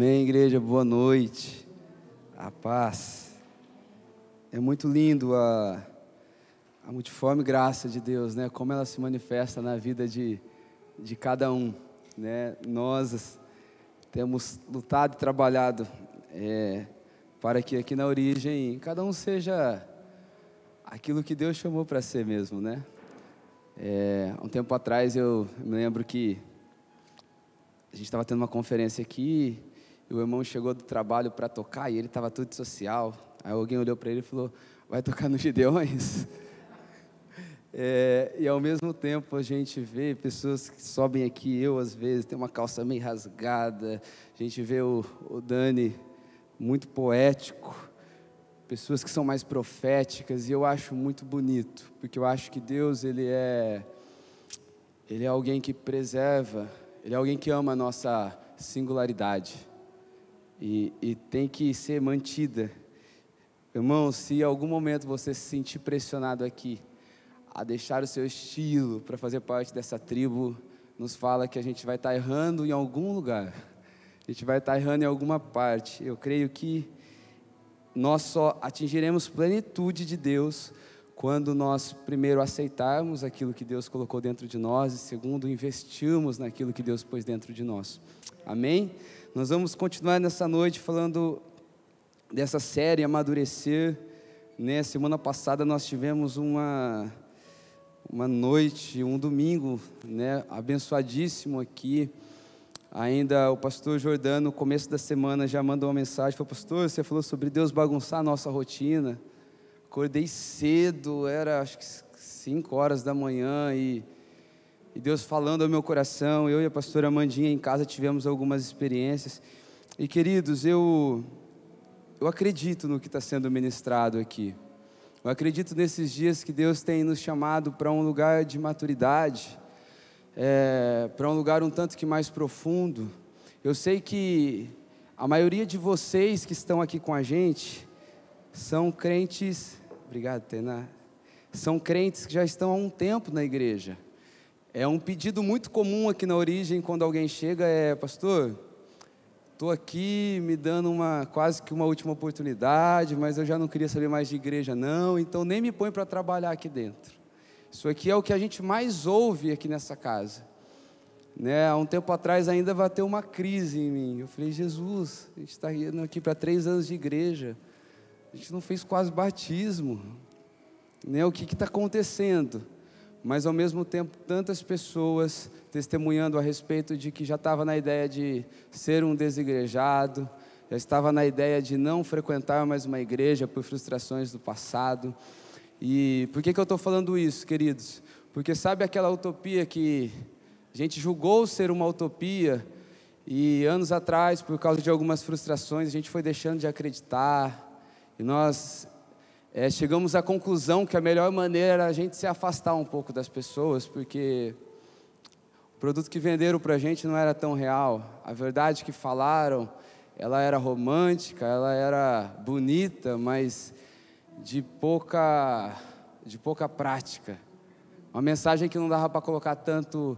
Amém, igreja, boa noite. A paz. É muito lindo a, a multiforme graça de Deus, né? Como ela se manifesta na vida de, de cada um, né? Nós temos lutado e trabalhado é, para que aqui na origem cada um seja aquilo que Deus chamou para ser mesmo, né? É, um tempo atrás eu me lembro que a gente estava tendo uma conferência aqui e o irmão chegou do trabalho para tocar e ele estava tudo social. Aí alguém olhou para ele e falou: Vai tocar nos Gideões? É, e ao mesmo tempo a gente vê pessoas que sobem aqui, eu às vezes, tem uma calça meio rasgada, a gente vê o, o Dani muito poético, pessoas que são mais proféticas, e eu acho muito bonito, porque eu acho que Deus, ele é, ele é alguém que preserva, ele é alguém que ama a nossa singularidade e, e tem que ser mantida. Irmão, se em algum momento você se sentir pressionado aqui a deixar o seu estilo para fazer parte dessa tribo, nos fala que a gente vai estar tá errando em algum lugar, a gente vai estar tá errando em alguma parte. Eu creio que nós só atingiremos plenitude de Deus quando nós, primeiro, aceitarmos aquilo que Deus colocou dentro de nós e, segundo, investirmos naquilo que Deus pôs dentro de nós. Amém? Nós vamos continuar nessa noite falando dessa série Amadurecer. Né? Semana passada nós tivemos uma, uma noite, um domingo né? abençoadíssimo aqui. Ainda o pastor Jordano, no começo da semana, já mandou uma mensagem: falou, Pastor, você falou sobre Deus bagunçar a nossa rotina. Acordei cedo, era acho que 5 horas da manhã e e Deus falando ao meu coração. Eu e a pastora Mandinha em casa tivemos algumas experiências. E queridos, eu, eu acredito no que está sendo ministrado aqui. Eu acredito nesses dias que Deus tem nos chamado para um lugar de maturidade, é, para um lugar um tanto que mais profundo. Eu sei que a maioria de vocês que estão aqui com a gente são crentes. Obrigado, Tena. São crentes que já estão há um tempo na igreja. É um pedido muito comum aqui na origem quando alguém chega é, pastor, estou aqui me dando uma quase que uma última oportunidade, mas eu já não queria saber mais de igreja não, então nem me põe para trabalhar aqui dentro. Isso aqui é o que a gente mais ouve aqui nessa casa. Né, há um tempo atrás ainda bateu uma crise em mim. Eu falei, Jesus, a gente está indo aqui para três anos de igreja. A gente não fez quase batismo. Né, o que está acontecendo? Mas ao mesmo tempo tantas pessoas testemunhando a respeito de que já estava na ideia de ser um desigrejado, já estava na ideia de não frequentar mais uma igreja por frustrações do passado. E por que, que eu estou falando isso, queridos? Porque sabe aquela utopia que a gente julgou ser uma utopia e anos atrás, por causa de algumas frustrações, a gente foi deixando de acreditar e nós é, chegamos à conclusão que a melhor maneira era a gente se afastar um pouco das pessoas, porque o produto que venderam para a gente não era tão real. A verdade que falaram, ela era romântica, ela era bonita, mas de pouca, de pouca prática. Uma mensagem que não dava para colocar tanto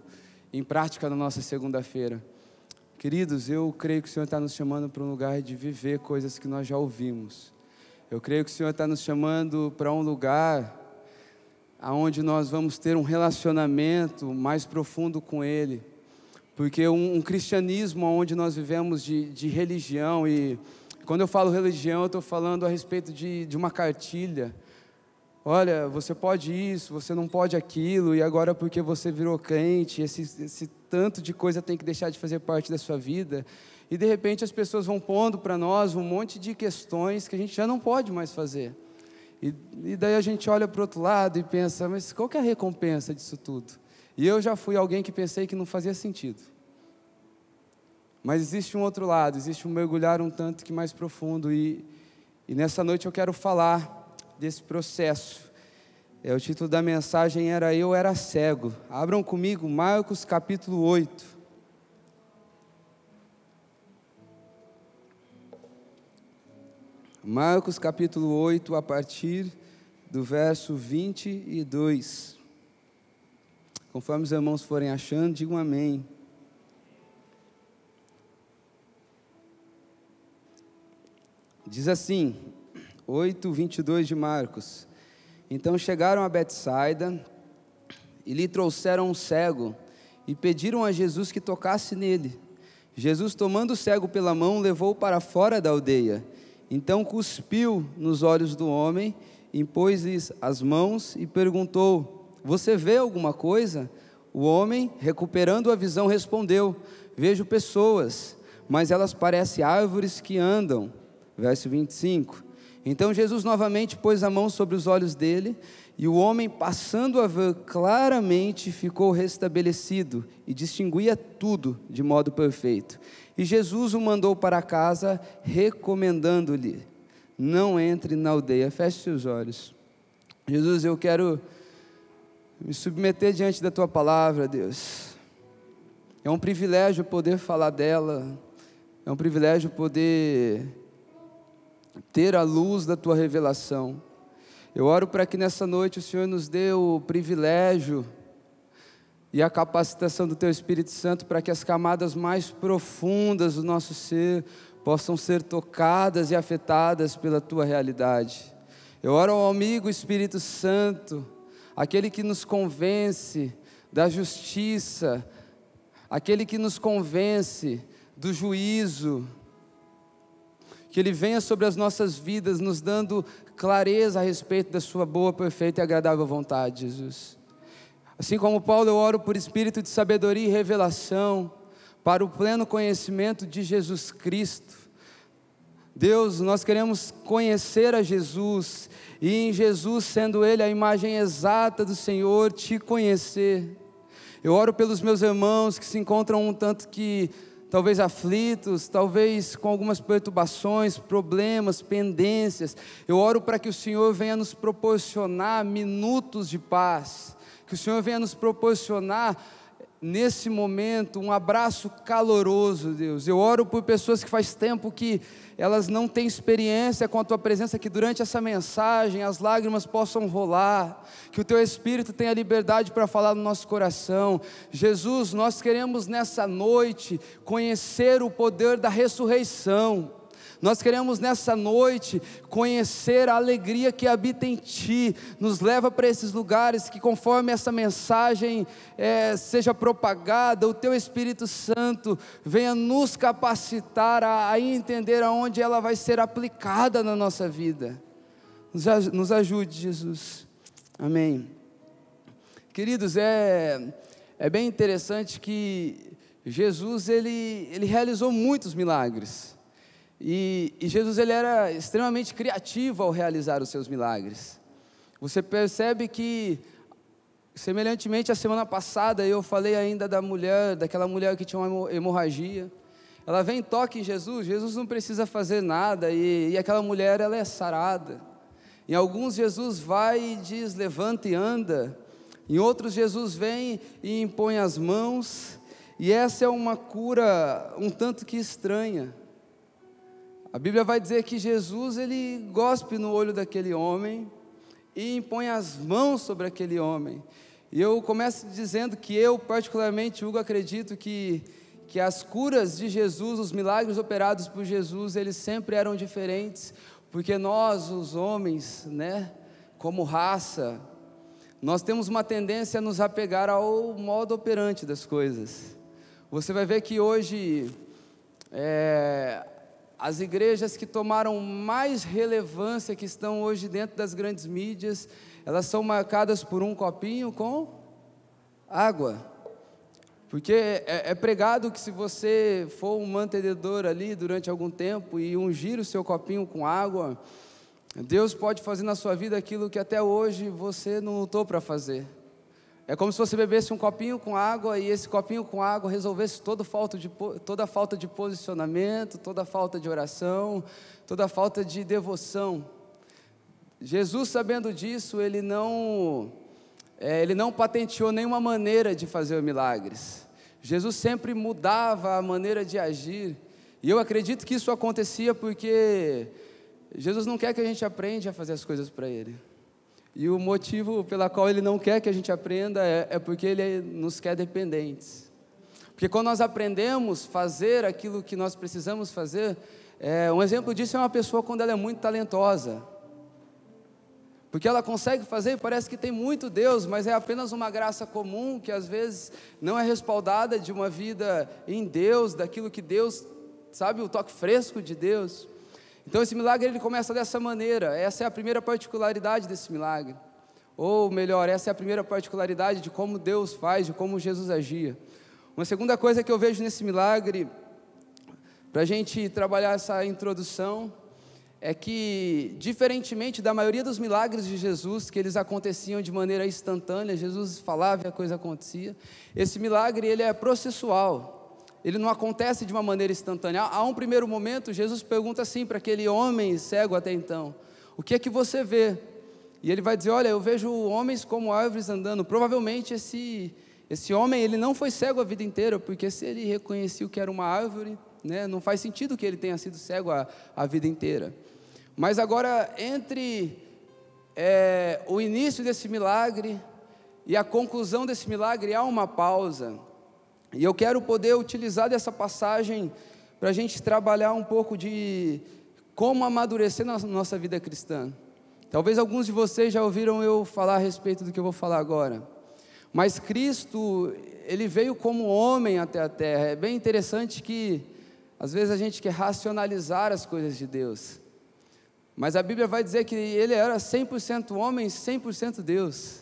em prática na nossa segunda-feira. Queridos, eu creio que o Senhor está nos chamando para um lugar de viver coisas que nós já ouvimos eu creio que o Senhor está nos chamando para um lugar aonde nós vamos ter um relacionamento mais profundo com Ele. Porque um, um cristianismo onde nós vivemos de, de, religião, e quando eu falo religião, eu estou falando a respeito de, de uma cartilha. Olha, você pode isso, você não pode aquilo, e agora porque você virou crente, esse, esse tanto de coisa tem que deixar de fazer parte da sua vida. E de repente as pessoas vão pondo para nós um monte de questões que a gente já não pode mais fazer. E, e daí a gente olha para o outro lado e pensa, mas qual que é a recompensa disso tudo? E eu já fui alguém que pensei que não fazia sentido. Mas existe um outro lado, existe um mergulhar um tanto que mais profundo. E, e nessa noite eu quero falar desse processo. É, o título da mensagem era Eu Era Cego. Abram comigo Marcos capítulo 8. Marcos capítulo 8, a partir do verso 22. Conforme os irmãos forem achando, digam amém. Diz assim, 8, 22 de Marcos. Então chegaram a Betsaida e lhe trouxeram um cego e pediram a Jesus que tocasse nele. Jesus, tomando o cego pela mão, levou-o para fora da aldeia. Então cuspiu nos olhos do homem, impôs-lhes as mãos e perguntou: Você vê alguma coisa? O homem, recuperando a visão, respondeu: Vejo pessoas, mas elas parecem árvores que andam. Verso 25. Então Jesus novamente pôs a mão sobre os olhos dele, e o homem, passando a ver claramente, ficou restabelecido e distinguia tudo de modo perfeito. E Jesus o mandou para casa, recomendando-lhe: Não entre na aldeia. Feche seus olhos. Jesus, eu quero me submeter diante da tua palavra, Deus. É um privilégio poder falar dela, é um privilégio poder ter a luz da tua revelação. Eu oro para que nessa noite o Senhor nos dê o privilégio e a capacitação do Teu Espírito Santo para que as camadas mais profundas do nosso ser possam ser tocadas e afetadas pela Tua realidade. Eu oro ao amigo Espírito Santo, aquele que nos convence da justiça, aquele que nos convence do juízo, que Ele venha sobre as nossas vidas, nos dando clareza a respeito da Sua boa, perfeita e agradável vontade, Jesus. Assim como Paulo, eu oro por espírito de sabedoria e revelação, para o pleno conhecimento de Jesus Cristo. Deus, nós queremos conhecer a Jesus, e em Jesus, sendo Ele a imagem exata do Senhor, te conhecer. Eu oro pelos meus irmãos que se encontram um tanto que talvez aflitos, talvez com algumas perturbações, problemas, pendências. Eu oro para que o Senhor venha nos proporcionar minutos de paz, que o Senhor venha nos proporcionar nesse momento um abraço caloroso, Deus. Eu oro por pessoas que faz tempo que elas não têm experiência com a tua presença, que durante essa mensagem as lágrimas possam rolar, que o teu espírito tenha liberdade para falar no nosso coração. Jesus, nós queremos nessa noite conhecer o poder da ressurreição. Nós queremos nessa noite conhecer a alegria que habita em Ti, nos leva para esses lugares que, conforme essa mensagem é, seja propagada, o Teu Espírito Santo venha nos capacitar a, a entender aonde ela vai ser aplicada na nossa vida. Nos, nos ajude, Jesus. Amém. Queridos, é, é bem interessante que Jesus ele, ele realizou muitos milagres. E, e, Jesus ele era extremamente criativo ao realizar os seus milagres. Você percebe que, semelhantemente à semana passada, eu falei ainda da mulher, daquela mulher que tinha uma hemorragia. Ela vem, toca em Jesus, Jesus não precisa fazer nada, e, e aquela mulher ela é sarada. Em alguns, Jesus vai e diz: levanta e anda. Em outros, Jesus vem e impõe as mãos. E essa é uma cura um tanto que estranha. A Bíblia vai dizer que Jesus ele gospe no olho daquele homem e impõe as mãos sobre aquele homem. E eu começo dizendo que eu, particularmente, Hugo, acredito que, que as curas de Jesus, os milagres operados por Jesus, eles sempre eram diferentes, porque nós, os homens, né, como raça, nós temos uma tendência a nos apegar ao modo operante das coisas. Você vai ver que hoje é, as igrejas que tomaram mais relevância, que estão hoje dentro das grandes mídias, elas são marcadas por um copinho com água. Porque é, é pregado que se você for um mantenedor ali durante algum tempo e ungir o seu copinho com água, Deus pode fazer na sua vida aquilo que até hoje você não lutou para fazer. É como se você bebesse um copinho com água e esse copinho com água resolvesse toda falta de, toda falta de posicionamento, toda falta de oração, toda falta de devoção. Jesus, sabendo disso, ele não, é, ele não patenteou nenhuma maneira de fazer milagres. Jesus sempre mudava a maneira de agir. E eu acredito que isso acontecia porque Jesus não quer que a gente aprenda a fazer as coisas para Ele. E o motivo pela qual ele não quer que a gente aprenda é, é porque ele nos quer dependentes. Porque quando nós aprendemos fazer aquilo que nós precisamos fazer, É, um exemplo disso é uma pessoa quando ela é muito talentosa. Porque ela consegue fazer e parece que tem muito Deus, mas é apenas uma graça comum que às vezes não é respaldada de uma vida em Deus, daquilo que Deus, sabe, o toque fresco de Deus. Então esse milagre ele começa dessa maneira. Essa é a primeira particularidade desse milagre. Ou melhor, essa é a primeira particularidade de como Deus faz, de como Jesus agia. Uma segunda coisa que eu vejo nesse milagre, para a gente trabalhar essa introdução, é que, diferentemente da maioria dos milagres de Jesus, que eles aconteciam de maneira instantânea, Jesus falava e a coisa acontecia, esse milagre ele é processual, ele não acontece de uma maneira instantânea. Há um primeiro momento, Jesus pergunta assim para aquele homem cego até então: O que é que você vê? E ele vai dizer: Olha, eu vejo homens como árvores andando. Provavelmente esse, esse homem ele não foi cego a vida inteira, porque se ele reconhecia que era uma árvore, né, não faz sentido que ele tenha sido cego a, a vida inteira. Mas agora, entre é, o início desse milagre e a conclusão desse milagre, há uma pausa. E eu quero poder utilizar dessa passagem para a gente trabalhar um pouco de como amadurecer na nossa vida cristã. Talvez alguns de vocês já ouviram eu falar a respeito do que eu vou falar agora. Mas Cristo, ele veio como homem até a terra. É bem interessante que às vezes a gente quer racionalizar as coisas de Deus. Mas a Bíblia vai dizer que ele era 100% homem, 100% Deus.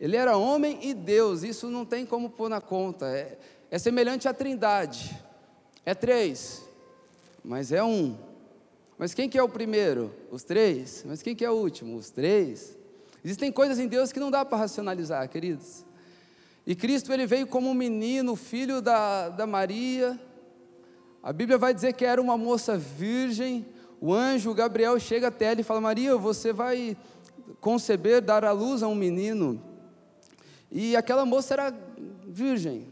Ele era homem e Deus, isso não tem como pôr na conta. É, é semelhante à Trindade. É três, mas é um. Mas quem que é o primeiro? Os três. Mas quem que é o último? Os três. Existem coisas em Deus que não dá para racionalizar, queridos. E Cristo ele veio como um menino, filho da, da Maria. A Bíblia vai dizer que era uma moça virgem, o anjo Gabriel chega até ela e fala: Maria, você vai conceber, dar à luz a um menino. E aquela moça era virgem.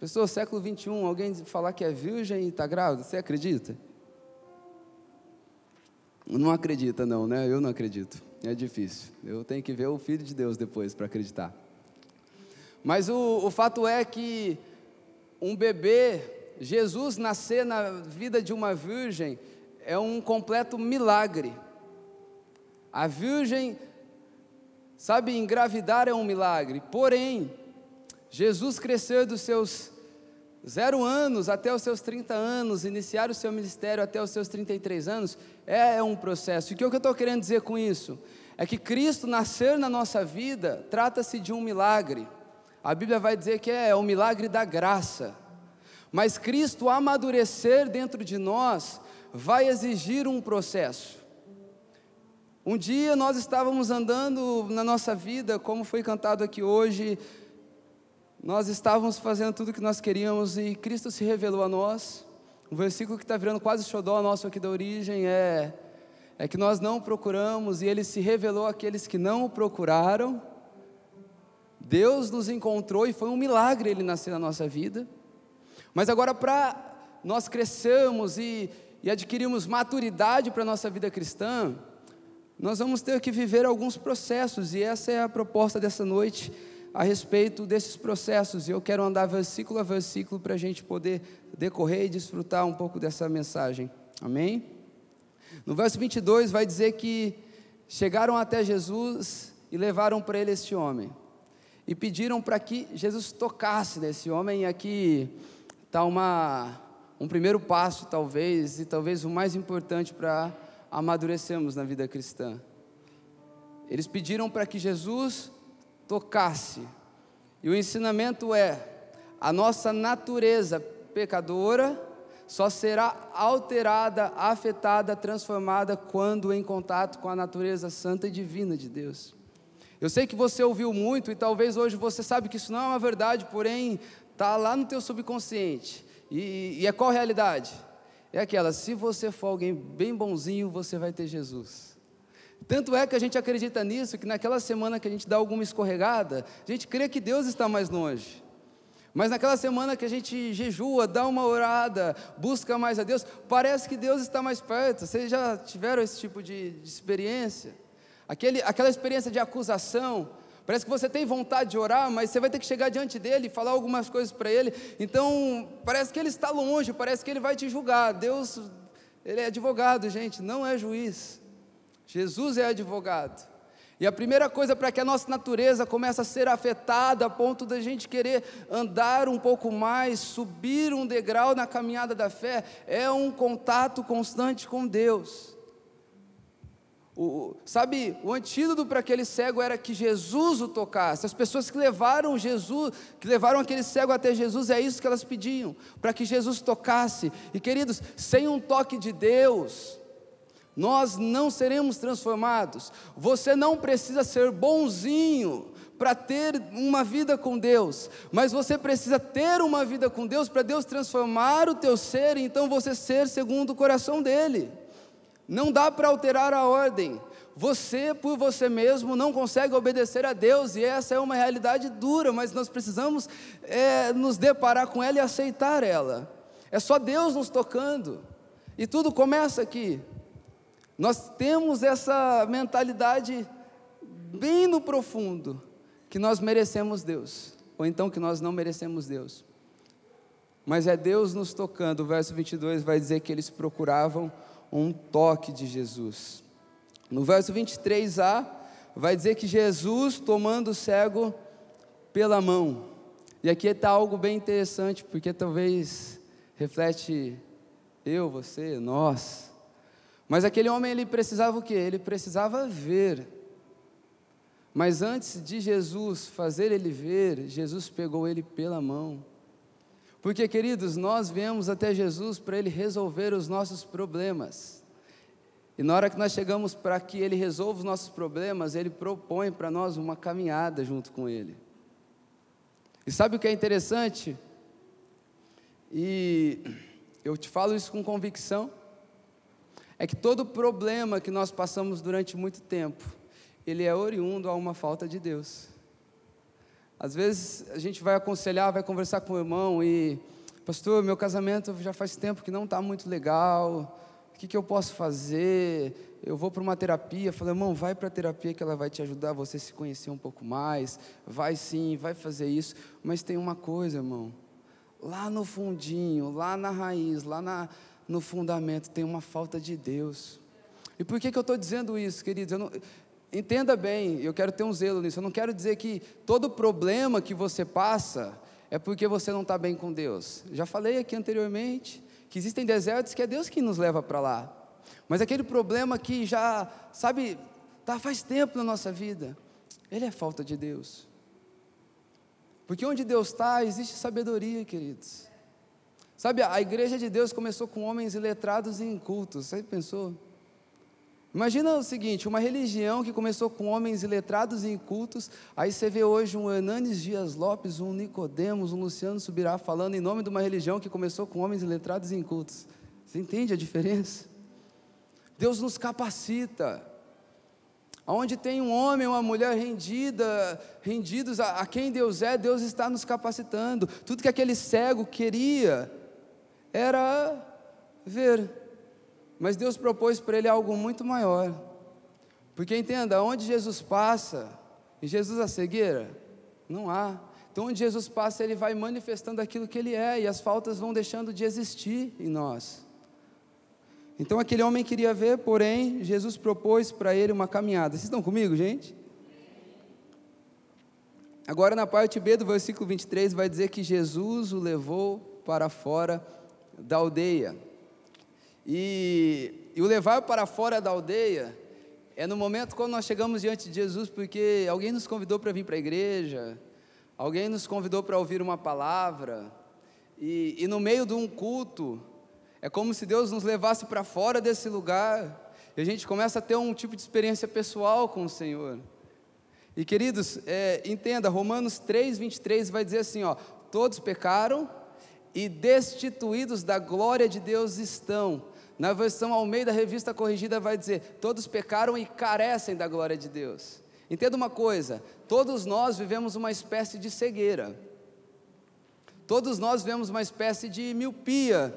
Pessoa, século 21, alguém falar que é virgem e está grávida, você acredita? Não acredita, não, né? Eu não acredito. É difícil. Eu tenho que ver o Filho de Deus depois para acreditar. Mas o, o fato é que um bebê, Jesus nascer na vida de uma virgem, é um completo milagre. A virgem, sabe, engravidar é um milagre, porém, Jesus crescer dos seus zero anos até os seus 30 anos, iniciar o seu ministério até os seus 33 anos, é um processo. E o que eu estou querendo dizer com isso? É que Cristo nascer na nossa vida trata-se de um milagre. A Bíblia vai dizer que é o milagre da graça. Mas Cristo amadurecer dentro de nós vai exigir um processo. Um dia nós estávamos andando na nossa vida, como foi cantado aqui hoje, nós estávamos fazendo tudo o que nós queríamos e Cristo se revelou a nós. O versículo que está virando quase xodó nosso aqui da origem é, é que nós não procuramos e Ele se revelou àqueles que não o procuraram. Deus nos encontrou e foi um milagre Ele nascer na nossa vida. Mas agora, para nós crescermos e, e adquirirmos maturidade para a nossa vida cristã, nós vamos ter que viver alguns processos, e essa é a proposta dessa noite a respeito desses processos. E eu quero andar versículo a versículo para a gente poder decorrer e desfrutar um pouco dessa mensagem. Amém? No verso 22 vai dizer que chegaram até Jesus e levaram para ele este homem. E pediram para que Jesus tocasse nesse homem, e aqui está um primeiro passo, talvez, e talvez o mais importante para amadurecermos na vida cristã. Eles pediram para que Jesus tocasse, e o ensinamento é: a nossa natureza pecadora só será alterada, afetada, transformada quando em contato com a natureza santa e divina de Deus. Eu sei que você ouviu muito e talvez hoje você sabe que isso não é uma verdade, porém está lá no teu subconsciente. E, e é qual realidade? É aquela, se você for alguém bem bonzinho, você vai ter Jesus. Tanto é que a gente acredita nisso, que naquela semana que a gente dá alguma escorregada, a gente crê que Deus está mais longe. Mas naquela semana que a gente jejua, dá uma orada, busca mais a Deus, parece que Deus está mais perto. Vocês já tiveram esse tipo de, de experiência? Aquele, aquela experiência de acusação, Parece que você tem vontade de orar, mas você vai ter que chegar diante dele e falar algumas coisas para ele. Então, parece que ele está longe, parece que ele vai te julgar. Deus Ele é advogado, gente, não é juiz. Jesus é advogado. E a primeira coisa para que a nossa natureza comece a ser afetada a ponto da gente querer andar um pouco mais, subir um degrau na caminhada da fé, é um contato constante com Deus. O, sabe, o antídoto para aquele cego era que Jesus o tocasse. As pessoas que levaram Jesus, que levaram aquele cego até Jesus, é isso que elas pediam, para que Jesus tocasse. E queridos, sem um toque de Deus, nós não seremos transformados. Você não precisa ser bonzinho para ter uma vida com Deus, mas você precisa ter uma vida com Deus para Deus transformar o teu ser, e então você ser segundo o coração dele. Não dá para alterar a ordem. Você, por você mesmo, não consegue obedecer a Deus, e essa é uma realidade dura, mas nós precisamos é, nos deparar com ela e aceitar ela. É só Deus nos tocando, e tudo começa aqui. Nós temos essa mentalidade bem no profundo, que nós merecemos Deus, ou então que nós não merecemos Deus. Mas é Deus nos tocando, o verso 22 vai dizer que eles procuravam um toque de Jesus. No verso 23a, vai dizer que Jesus tomando o cego pela mão. E aqui está algo bem interessante, porque talvez reflete eu, você, nós. Mas aquele homem ele precisava o quê? Ele precisava ver. Mas antes de Jesus fazer ele ver, Jesus pegou ele pela mão. Porque, queridos, nós viemos até Jesus para ele resolver os nossos problemas. E na hora que nós chegamos para que ele resolva os nossos problemas, ele propõe para nós uma caminhada junto com ele. E sabe o que é interessante? E eu te falo isso com convicção é que todo problema que nós passamos durante muito tempo, ele é oriundo a uma falta de Deus. Às vezes a gente vai aconselhar, vai conversar com o irmão e, pastor, meu casamento já faz tempo que não está muito legal, o que, que eu posso fazer? Eu vou para uma terapia. Falei, irmão, vai para a terapia que ela vai te ajudar você se conhecer um pouco mais. Vai sim, vai fazer isso. Mas tem uma coisa, irmão. Lá no fundinho, lá na raiz, lá na, no fundamento tem uma falta de Deus. E por que, que eu estou dizendo isso, queridos? Não, entenda bem, eu quero ter um zelo nisso. Eu não quero dizer que todo problema que você passa é porque você não está bem com Deus. Já falei aqui anteriormente que existem desertos que é Deus que nos leva para lá. Mas aquele problema que já, sabe, tá faz tempo na nossa vida, ele é falta de Deus. Porque onde Deus está, existe sabedoria, queridos. Sabe, a igreja de Deus começou com homens iletrados e incultos. Você pensou? Imagina o seguinte: uma religião que começou com homens iletrados e incultos, aí você vê hoje um Hernanes Dias Lopes, um Nicodemos, um Luciano Subirá falando em nome de uma religião que começou com homens iletrados e incultos. Você entende a diferença? Deus nos capacita. Onde tem um homem uma mulher rendida, rendidos a, a quem Deus é, Deus está nos capacitando. Tudo que aquele cego queria, era ver. Mas Deus propôs para ele algo muito maior. Porque entenda, onde Jesus passa, e Jesus a cegueira? Não há. Então, onde Jesus passa, ele vai manifestando aquilo que ele é, e as faltas vão deixando de existir em nós. Então, aquele homem queria ver, porém, Jesus propôs para ele uma caminhada. Vocês estão comigo, gente? Agora, na parte B do versículo 23, vai dizer que Jesus o levou para fora da aldeia. E, e o levar para fora da aldeia é no momento quando nós chegamos diante de Jesus, porque alguém nos convidou para vir para a igreja, alguém nos convidou para ouvir uma palavra, e, e no meio de um culto, é como se Deus nos levasse para fora desse lugar, e a gente começa a ter um tipo de experiência pessoal com o Senhor. E queridos, é, entenda, Romanos 3, 23 vai dizer assim: ó, todos pecaram e destituídos da glória de Deus estão. Na versão Almeida Revista Corrigida vai dizer: todos pecaram e carecem da glória de Deus. Entenda uma coisa: todos nós vivemos uma espécie de cegueira, todos nós vivemos uma espécie de miopia,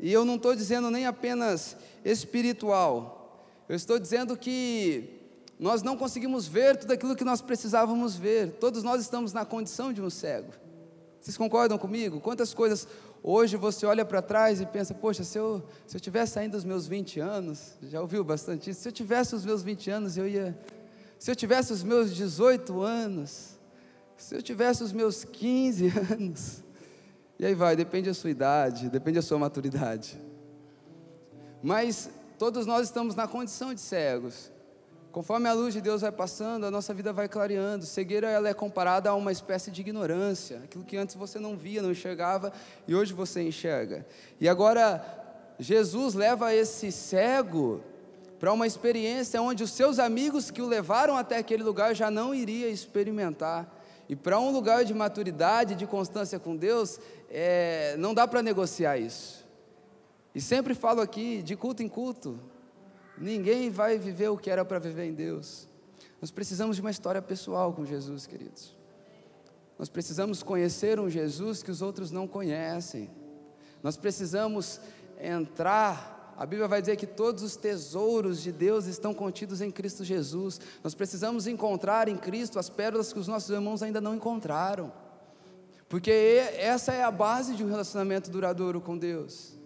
e eu não estou dizendo nem apenas espiritual, eu estou dizendo que nós não conseguimos ver tudo aquilo que nós precisávamos ver, todos nós estamos na condição de um cego. Vocês concordam comigo? Quantas coisas hoje você olha para trás e pensa, poxa, se eu, se eu tivesse ainda os meus 20 anos, já ouviu bastante isso? Se eu tivesse os meus 20 anos, eu ia. Se eu tivesse os meus 18 anos, se eu tivesse os meus 15 anos. E aí vai, depende da sua idade, depende da sua maturidade. Mas todos nós estamos na condição de cegos. Conforme a luz de Deus vai passando, a nossa vida vai clareando. Cegueira ela é comparada a uma espécie de ignorância, aquilo que antes você não via, não enxergava e hoje você enxerga. E agora Jesus leva esse cego para uma experiência onde os seus amigos que o levaram até aquele lugar já não iria experimentar. E para um lugar de maturidade, de constância com Deus, é, não dá para negociar isso. E sempre falo aqui, de culto em culto, ninguém vai viver o que era para viver em Deus. Nós precisamos de uma história pessoal com Jesus, queridos. Nós precisamos conhecer um Jesus que os outros não conhecem. Nós precisamos entrar. A Bíblia vai dizer que todos os tesouros de Deus estão contidos em Cristo Jesus. Nós precisamos encontrar em Cristo as pérolas que os nossos irmãos ainda não encontraram. Porque essa é a base de um relacionamento duradouro com Deus.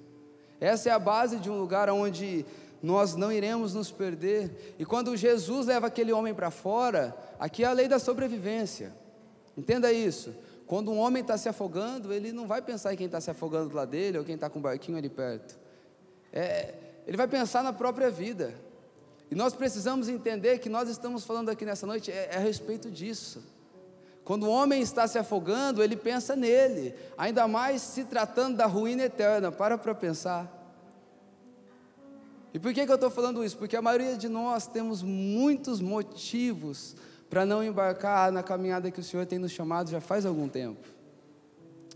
Essa é a base de um lugar onde nós não iremos nos perder. E quando Jesus leva aquele homem para fora, aqui é a lei da sobrevivência. Entenda isso. Quando um homem está se afogando, ele não vai pensar em quem está se afogando do lado dele ou quem está com um barquinho ali perto. É, ele vai pensar na própria vida. E nós precisamos entender que nós estamos falando aqui nessa noite é, é a respeito disso. Quando o homem está se afogando, ele pensa nele, ainda mais se tratando da ruína eterna. Para para pensar. E por que, que eu estou falando isso? Porque a maioria de nós temos muitos motivos para não embarcar na caminhada que o Senhor tem nos chamado já faz algum tempo.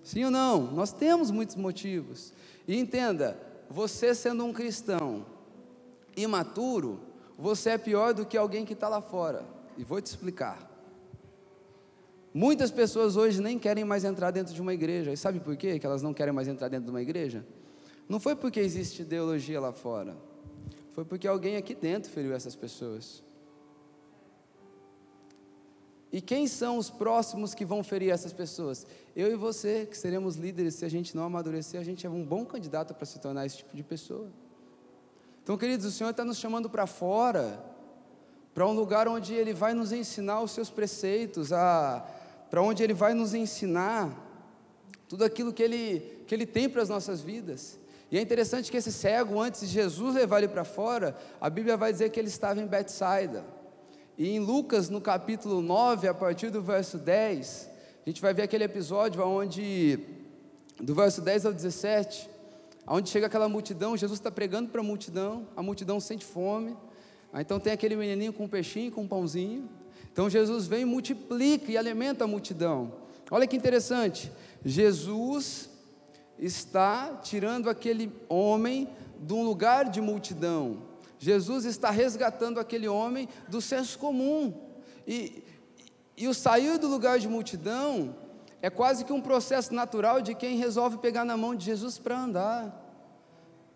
Sim ou não? Nós temos muitos motivos. E entenda, você sendo um cristão imaturo, você é pior do que alguém que está lá fora. E vou te explicar. Muitas pessoas hoje nem querem mais entrar dentro de uma igreja. E sabe por quê que elas não querem mais entrar dentro de uma igreja? Não foi porque existe ideologia lá fora. Foi porque alguém aqui dentro feriu essas pessoas. E quem são os próximos que vão ferir essas pessoas? Eu e você, que seremos líderes, se a gente não amadurecer, a gente é um bom candidato para se tornar esse tipo de pessoa. Então, queridos, o Senhor está nos chamando para fora, para um lugar onde Ele vai nos ensinar os seus preceitos, para onde Ele vai nos ensinar tudo aquilo que Ele, que ele tem para as nossas vidas. E é interessante que esse cego, antes de Jesus levar ele para fora, a Bíblia vai dizer que ele estava em Betsaida. E em Lucas, no capítulo 9, a partir do verso 10, a gente vai ver aquele episódio onde, do verso 10 ao 17, onde chega aquela multidão, Jesus está pregando para a multidão, a multidão sente fome, então tem aquele menininho com um peixinho, com um pãozinho, então Jesus vem, multiplica e alimenta a multidão. Olha que interessante, Jesus está tirando aquele homem de um lugar de multidão. Jesus está resgatando aquele homem do senso comum. E, e o sair do lugar de multidão é quase que um processo natural de quem resolve pegar na mão de Jesus para andar.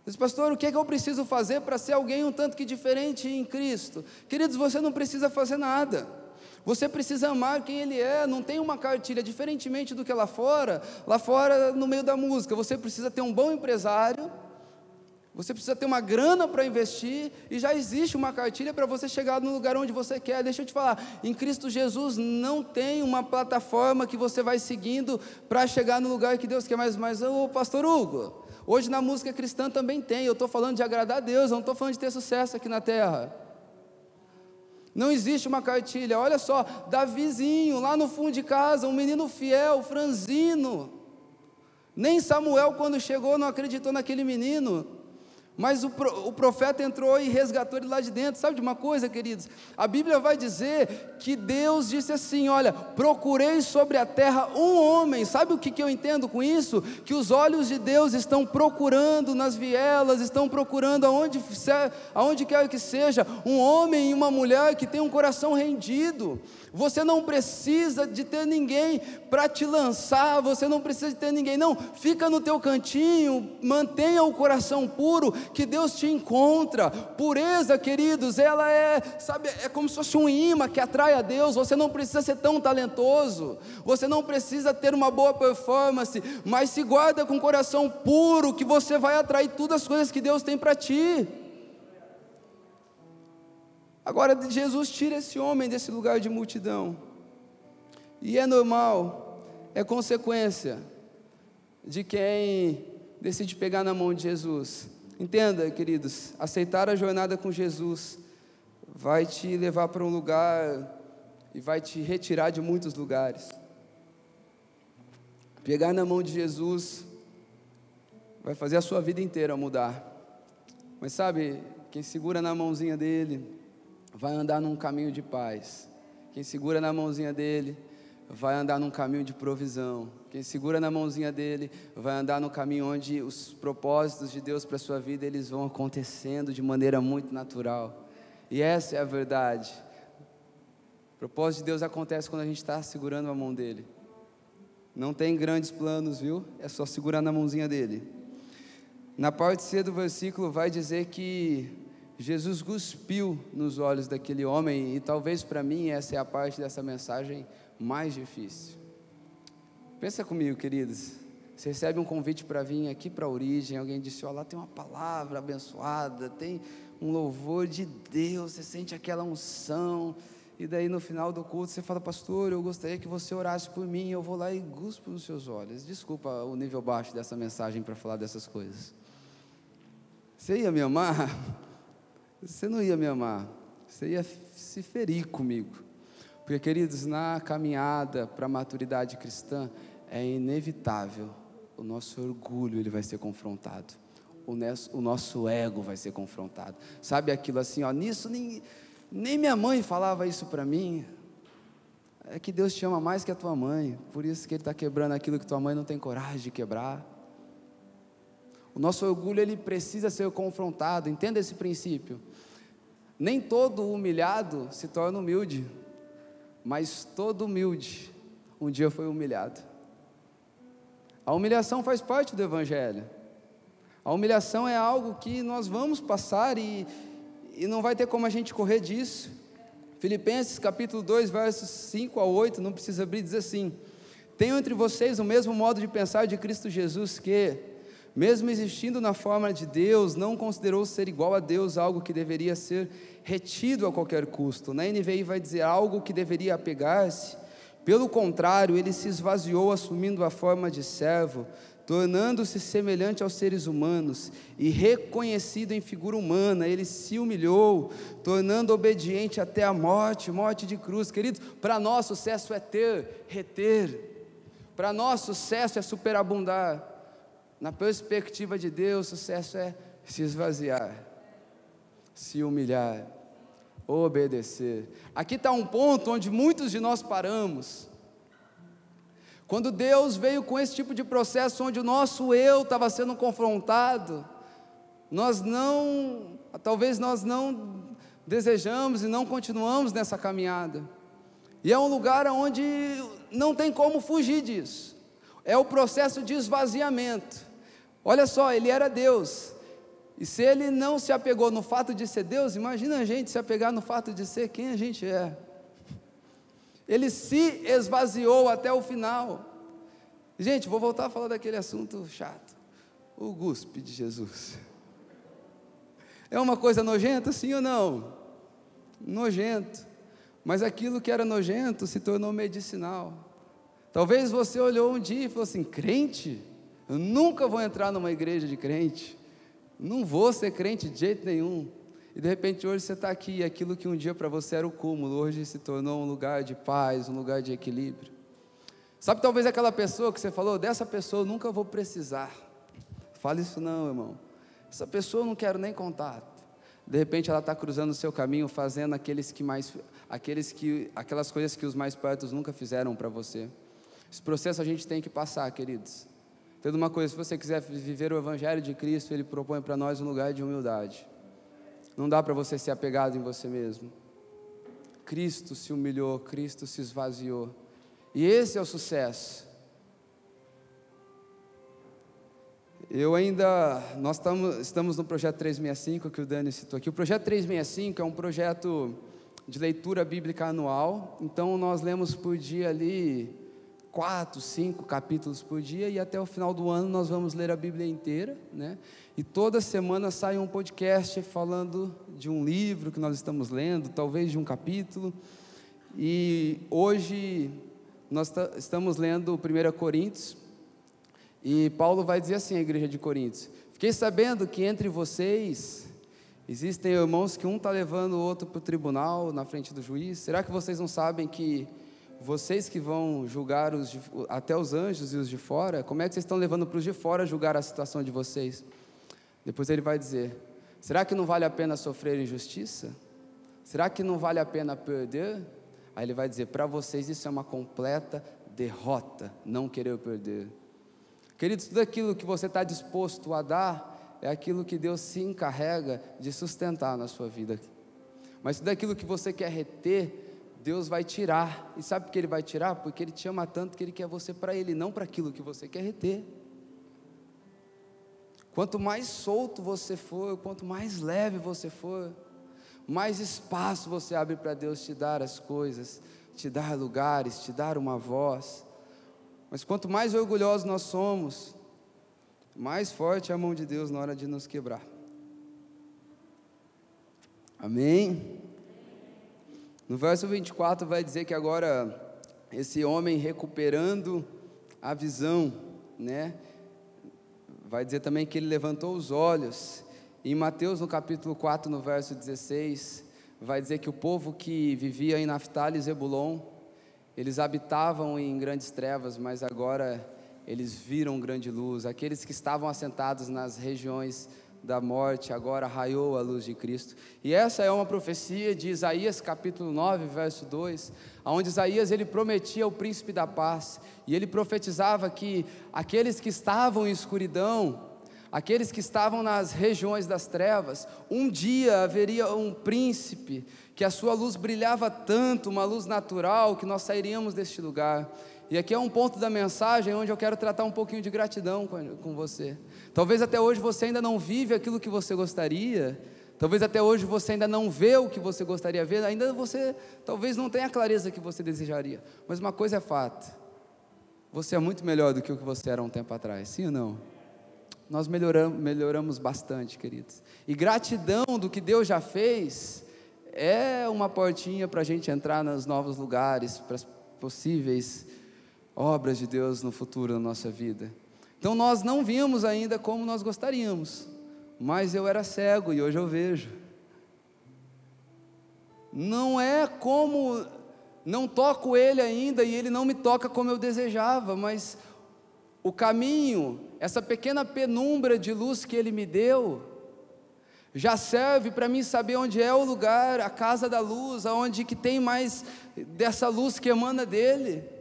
Diz, pastor, o que é que eu preciso fazer para ser alguém um tanto que diferente em Cristo? Queridos, você não precisa fazer nada. Você precisa amar quem ele é, não tem uma cartilha, diferentemente do que lá fora, lá fora no meio da música, você precisa ter um bom empresário, você precisa ter uma grana para investir e já existe uma cartilha para você chegar no lugar onde você quer. Deixa eu te falar, em Cristo Jesus não tem uma plataforma que você vai seguindo para chegar no lugar que Deus quer. Mas, mas ô pastor Hugo, hoje na música cristã também tem. Eu estou falando de agradar a Deus, eu não estou falando de ter sucesso aqui na terra. Não existe uma cartilha. Olha só, Davizinho, lá no fundo de casa, um menino fiel, franzino. Nem Samuel, quando chegou, não acreditou naquele menino. Mas o, o profeta entrou e resgatou ele lá de dentro. Sabe de uma coisa, queridos? A Bíblia vai dizer que Deus disse assim: Olha, procurei sobre a terra um homem. Sabe o que, que eu entendo com isso? Que os olhos de Deus estão procurando nas vielas, estão procurando aonde, aonde quer que seja, um homem e uma mulher que tem um coração rendido. Você não precisa de ter ninguém para te lançar, você não precisa de ter ninguém, não. Fica no teu cantinho, mantenha o coração puro, que Deus te encontra. Pureza, queridos, ela é, sabe, é como se fosse um imã que atrai a Deus. Você não precisa ser tão talentoso, você não precisa ter uma boa performance, mas se guarda com o coração puro, que você vai atrair todas as coisas que Deus tem para ti. Agora, Jesus tira esse homem desse lugar de multidão, e é normal, é consequência de quem decide pegar na mão de Jesus. Entenda, queridos, aceitar a jornada com Jesus vai te levar para um lugar e vai te retirar de muitos lugares. Pegar na mão de Jesus vai fazer a sua vida inteira mudar. Mas sabe, quem segura na mãozinha dele vai andar num caminho de paz. Quem segura na mãozinha dele vai andar num caminho de provisão. Quem segura na mãozinha dele vai andar no caminho onde os propósitos de Deus para sua vida eles vão acontecendo de maneira muito natural. E essa é a verdade. O propósito de Deus acontece quando a gente está segurando a mão dele. Não tem grandes planos, viu? É só segurar na mãozinha dele. Na parte C do versículo vai dizer que Jesus cuspiu nos olhos daquele homem, e talvez para mim essa é a parte dessa mensagem mais difícil. Pensa comigo, queridos. Você recebe um convite para vir aqui para a origem, alguém disse: Ó, lá tem uma palavra abençoada, tem um louvor de Deus, você sente aquela unção. E daí no final do culto você fala, pastor, eu gostaria que você orasse por mim. Eu vou lá e guspo nos seus olhos. Desculpa o nível baixo dessa mensagem para falar dessas coisas. Você ia me amar? Você não ia me amar. Você ia se ferir comigo. Porque, queridos, na caminhada para a maturidade cristã, é inevitável. O nosso orgulho ele vai ser confrontado. O nosso, ego vai ser confrontado. Sabe aquilo assim, ó, nisso nem, nem minha mãe falava isso para mim. É que Deus te ama mais que a tua mãe. Por isso que Ele está quebrando aquilo que tua mãe não tem coragem de quebrar. O nosso orgulho ele precisa ser confrontado. Entenda esse princípio. Nem todo humilhado se torna humilde mas todo humilde um dia foi humilhado. A humilhação faz parte do Evangelho. A humilhação é algo que nós vamos passar e, e não vai ter como a gente correr disso. Filipenses capítulo 2, versos 5 a 8, não precisa abrir, diz assim: Tenho entre vocês o mesmo modo de pensar de Cristo Jesus, que, mesmo existindo na forma de Deus, não considerou ser igual a Deus algo que deveria ser retido a qualquer custo. Na NVI vai dizer algo que deveria apegar-se. Pelo contrário, ele se esvaziou, assumindo a forma de servo, tornando-se semelhante aos seres humanos e reconhecido em figura humana, ele se humilhou, tornando obediente até a morte morte de cruz. Queridos, para nós sucesso é ter, reter. Para nós sucesso é superabundar. Na perspectiva de Deus, sucesso é se esvaziar, se humilhar, obedecer. Aqui está um ponto onde muitos de nós paramos. Quando Deus veio com esse tipo de processo, onde o nosso eu estava sendo confrontado, nós não, talvez nós não desejamos e não continuamos nessa caminhada. E é um lugar onde não tem como fugir disso. É o processo de esvaziamento. Olha só, ele era Deus. E se ele não se apegou no fato de ser Deus, imagina a gente se apegar no fato de ser quem a gente é. Ele se esvaziou até o final. Gente, vou voltar a falar daquele assunto chato. O guspe de Jesus. É uma coisa nojenta, sim ou não? Nojento. Mas aquilo que era nojento se tornou medicinal. Talvez você olhou um dia e falou assim: crente? Eu nunca vou entrar numa igreja de crente. Não vou ser crente de jeito nenhum. E de repente hoje você está aqui e aquilo que um dia para você era o cúmulo, hoje se tornou um lugar de paz, um lugar de equilíbrio. Sabe talvez aquela pessoa que você falou, dessa pessoa eu nunca vou precisar. Fale isso não, irmão. Essa pessoa eu não quero nem contato. De repente ela está cruzando o seu caminho, fazendo aqueles que mais, aqueles que, aquelas coisas que os mais perto nunca fizeram para você. Esse processo a gente tem que passar, queridos. Tendo uma coisa, se você quiser viver o Evangelho de Cristo, Ele propõe para nós um lugar de humildade. Não dá para você ser apegado em você mesmo. Cristo se humilhou, Cristo se esvaziou. E esse é o sucesso. Eu ainda, nós estamos, estamos no projeto 365 que o Dani citou aqui. O projeto 365 é um projeto de leitura bíblica anual. Então nós lemos por dia ali quatro, cinco capítulos por dia e até o final do ano nós vamos ler a Bíblia inteira, né? E toda semana sai um podcast falando de um livro que nós estamos lendo, talvez de um capítulo. E hoje nós estamos lendo 1 Coríntios e Paulo vai dizer assim à igreja de Coríntios: Fiquei sabendo que entre vocês existem irmãos que um está levando o outro para o tribunal na frente do juiz. Será que vocês não sabem que vocês que vão julgar os de, até os anjos e os de fora, como é que vocês estão levando para os de fora julgar a situação de vocês? Depois ele vai dizer: será que não vale a pena sofrer injustiça? Será que não vale a pena perder? Aí ele vai dizer: para vocês isso é uma completa derrota, não querer perder. Queridos, tudo aquilo que você está disposto a dar é aquilo que Deus se encarrega de sustentar na sua vida. Mas tudo aquilo que você quer reter, Deus vai tirar. E sabe por que Ele vai tirar? Porque Ele te ama tanto que Ele quer você para Ele, não para aquilo que você quer reter. Quanto mais solto você for, quanto mais leve você for, mais espaço você abre para Deus te dar as coisas, te dar lugares, te dar uma voz. Mas quanto mais orgulhosos nós somos, mais forte é a mão de Deus na hora de nos quebrar. Amém? No verso 24 vai dizer que agora esse homem recuperando a visão, né? Vai dizer também que ele levantou os olhos. Em Mateus, no capítulo 4, no verso 16, vai dizer que o povo que vivia em Naftali e Zebulon, eles habitavam em grandes trevas, mas agora eles viram grande luz. Aqueles que estavam assentados nas regiões da morte, agora raiou a luz de Cristo. E essa é uma profecia de Isaías capítulo 9, verso 2, onde Isaías ele prometia o príncipe da paz, e ele profetizava que aqueles que estavam em escuridão, aqueles que estavam nas regiões das trevas, um dia haveria um príncipe que a sua luz brilhava tanto, uma luz natural, que nós sairíamos deste lugar. E aqui é um ponto da mensagem onde eu quero tratar um pouquinho de gratidão com, você. Talvez até hoje você ainda não vive aquilo que você gostaria, talvez até hoje você ainda não vê o que você gostaria de ver, ainda você talvez não tenha a clareza que você desejaria. Mas uma coisa é fato: você é muito melhor do que o que você era um tempo atrás, sim ou não? Nós melhoramos, melhoramos bastante, queridos. E gratidão do que Deus já fez é uma portinha para a gente entrar nos novos lugares, para as possíveis obras de Deus no futuro da nossa vida. Então nós não vimos ainda como nós gostaríamos, mas eu era cego e hoje eu vejo. Não é como não toco ele ainda e ele não me toca como eu desejava, mas o caminho, essa pequena penumbra de luz que ele me deu, já serve para mim saber onde é o lugar, a casa da luz, aonde que tem mais dessa luz que emana dele.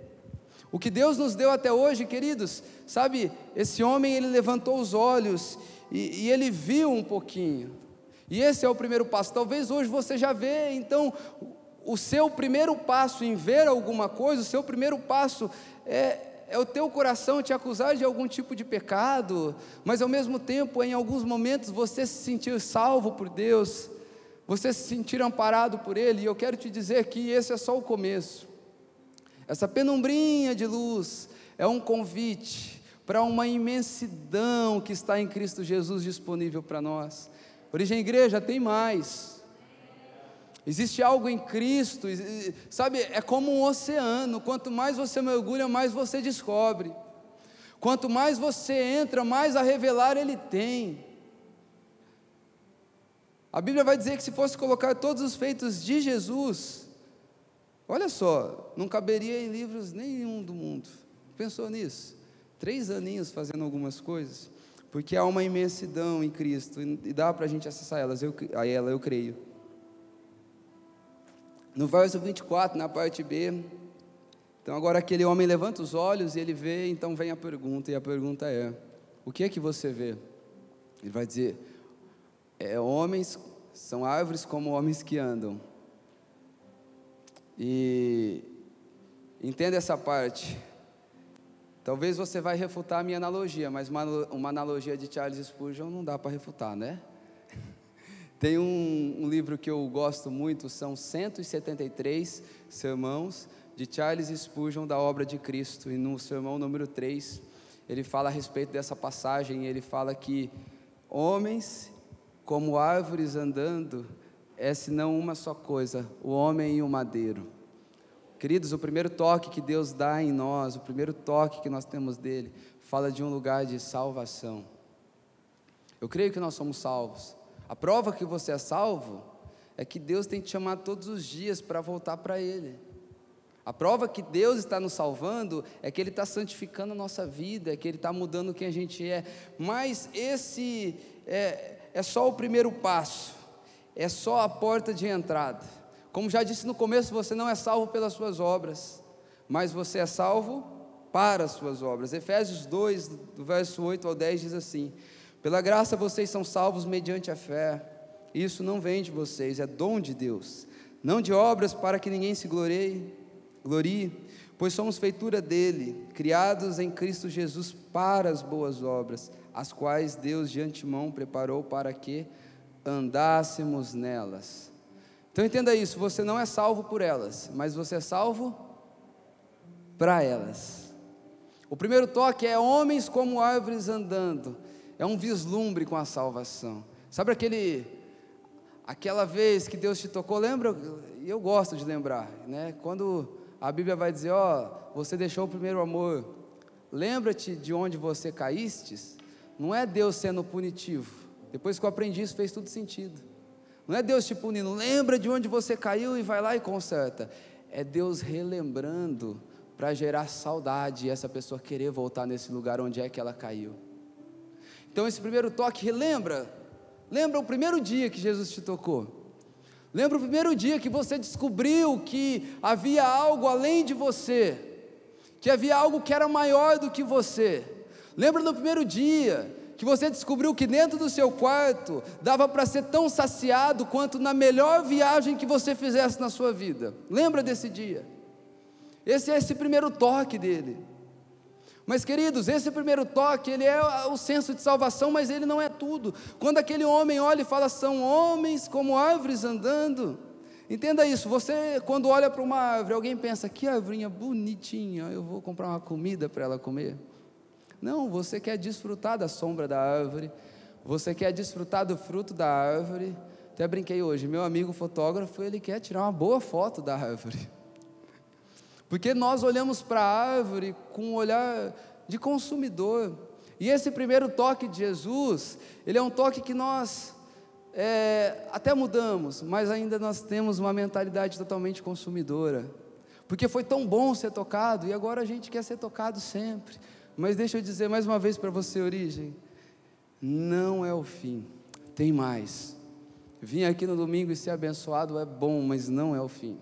O que Deus nos deu até hoje, queridos, sabe, esse homem ele levantou os olhos e, e, ele viu um pouquinho. E esse é o primeiro passo. Talvez hoje você já vê, então, o seu primeiro passo em ver alguma coisa, o seu primeiro passo é, é o teu coração te acusar de algum tipo de pecado, mas ao mesmo tempo, em alguns momentos, você se sentir salvo por Deus, você se sentir amparado por Ele, e eu quero te dizer que esse é só o começo. Essa penumbrinha de luz é um convite para uma imensidão que está em Cristo Jesus disponível para nós. Origem Igreja tem mais. Existe algo em Cristo, sabe, é como um oceano. Quanto mais você mergulha, mais você descobre. Quanto mais você entra, mais a revelar ele tem. A Bíblia vai dizer que se fosse colocar todos os feitos de Jesus, Olha só, não caberia em livros nenhum do mundo. Pensou nisso? Três aninhos fazendo algumas coisas, porque há uma imensidão em Cristo e dá para a gente acessar elas, eu, a ela, eu creio. No verso 24, na parte B, então agora aquele homem levanta os olhos e ele vê, então vem a pergunta, e a pergunta é: o que é que você vê? Ele vai dizer: é, homens, são árvores como homens que andam. E entenda essa parte. Talvez você vai refutar a minha analogia, mas uma, uma analogia de Charles Spurgeon não dá para refutar, né? Tem um, um, livro que eu gosto muito, são 173 sermãos de Charles Spurgeon da obra de Cristo, e no sermão número 3, ele fala a respeito dessa passagem, ele fala que homens como árvores andando é senão uma só coisa, o homem e o madeiro. Queridos, o primeiro toque que Deus dá em nós, o primeiro toque que nós temos dele, fala de um lugar de salvação. Eu creio que nós somos salvos. A prova que você é salvo é que Deus tem te chamado todos os dias para voltar para Ele. A prova que Deus está nos salvando é que Ele está santificando a nossa vida, é que Ele está mudando quem a gente é. Mas esse é, é só o primeiro passo, é só a porta de entrada. Como já disse no começo, você não é salvo pelas suas obras, mas você é salvo para as suas obras. Efésios 2, do verso 8 ao 10 diz assim: Pela graça vocês são salvos mediante a fé. Isso não vem de vocês, é dom de Deus, não de obras para que ninguém se glorie, glorie, pois somos feitura dele, criados em Cristo Jesus para as boas obras, as quais Deus de antemão preparou para que andássemos nelas. Então entenda isso: você não é salvo por elas, mas você é salvo para elas. O primeiro toque é homens como árvores andando, é um vislumbre com a salvação. Sabe aquele, aquela vez que Deus te tocou? Lembra? E eu gosto de lembrar, né? Quando a Bíblia vai dizer: Ó, você deixou o primeiro amor, lembra-te de onde você caíste. Não é Deus sendo punitivo. Depois que eu aprendi isso, fez tudo sentido. Não é Deus te punindo, lembra de onde você caiu e vai lá e conserta. É Deus relembrando para gerar saudade e essa pessoa querer voltar nesse lugar onde é que ela caiu. Então esse primeiro toque relembra, lembra o primeiro dia que Jesus te tocou. Lembra o primeiro dia que você descobriu que havia algo além de você, que havia algo que era maior do que você. Lembra no primeiro dia que você descobriu que dentro do seu quarto dava para ser tão saciado quanto na melhor viagem que você fizesse na sua vida. Lembra desse dia? Esse é esse primeiro toque dele. Mas queridos, esse primeiro toque, ele é o senso de salvação, mas ele não é tudo. Quando aquele homem olha e fala, são homens como árvores andando. Entenda isso, você quando olha para uma árvore, alguém pensa, que árvore bonitinha, eu vou comprar uma comida para ela comer. Não, você quer desfrutar da sombra da árvore, você quer desfrutar do fruto da árvore. Até brinquei hoje, meu amigo fotógrafo, ele quer tirar uma boa foto da árvore. Porque nós olhamos para a árvore com um olhar de consumidor. E esse primeiro toque de Jesus, ele é um toque que nós é, até mudamos, mas ainda nós temos uma mentalidade totalmente consumidora. Porque foi tão bom ser tocado e agora a gente quer ser tocado sempre. Mas deixa eu dizer mais uma vez para você, origem, não é o fim, tem mais. Vir aqui no domingo e ser abençoado é bom, mas não é o fim.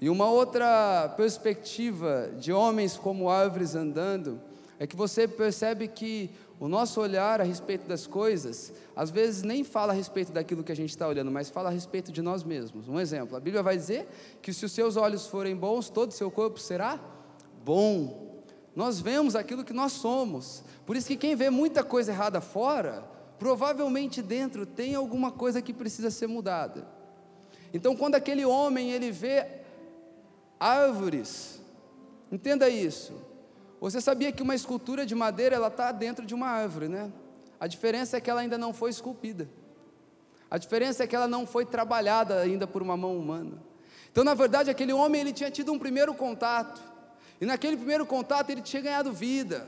E uma outra perspectiva de homens como árvores andando é que você percebe que o nosso olhar a respeito das coisas, às vezes nem fala a respeito daquilo que a gente está olhando, mas fala a respeito de nós mesmos. Um exemplo: a Bíblia vai dizer que se os seus olhos forem bons, todo o seu corpo será bom. Nós vemos aquilo que nós somos. Por isso que quem vê muita coisa errada fora, provavelmente dentro tem alguma coisa que precisa ser mudada. Então, quando aquele homem ele vê árvores, entenda isso. Você sabia que uma escultura de madeira ela está dentro de uma árvore, né? A diferença é que ela ainda não foi esculpida. A diferença é que ela não foi trabalhada ainda por uma mão humana. Então, na verdade, aquele homem ele tinha tido um primeiro contato. E naquele primeiro contato ele tinha ganhado vida.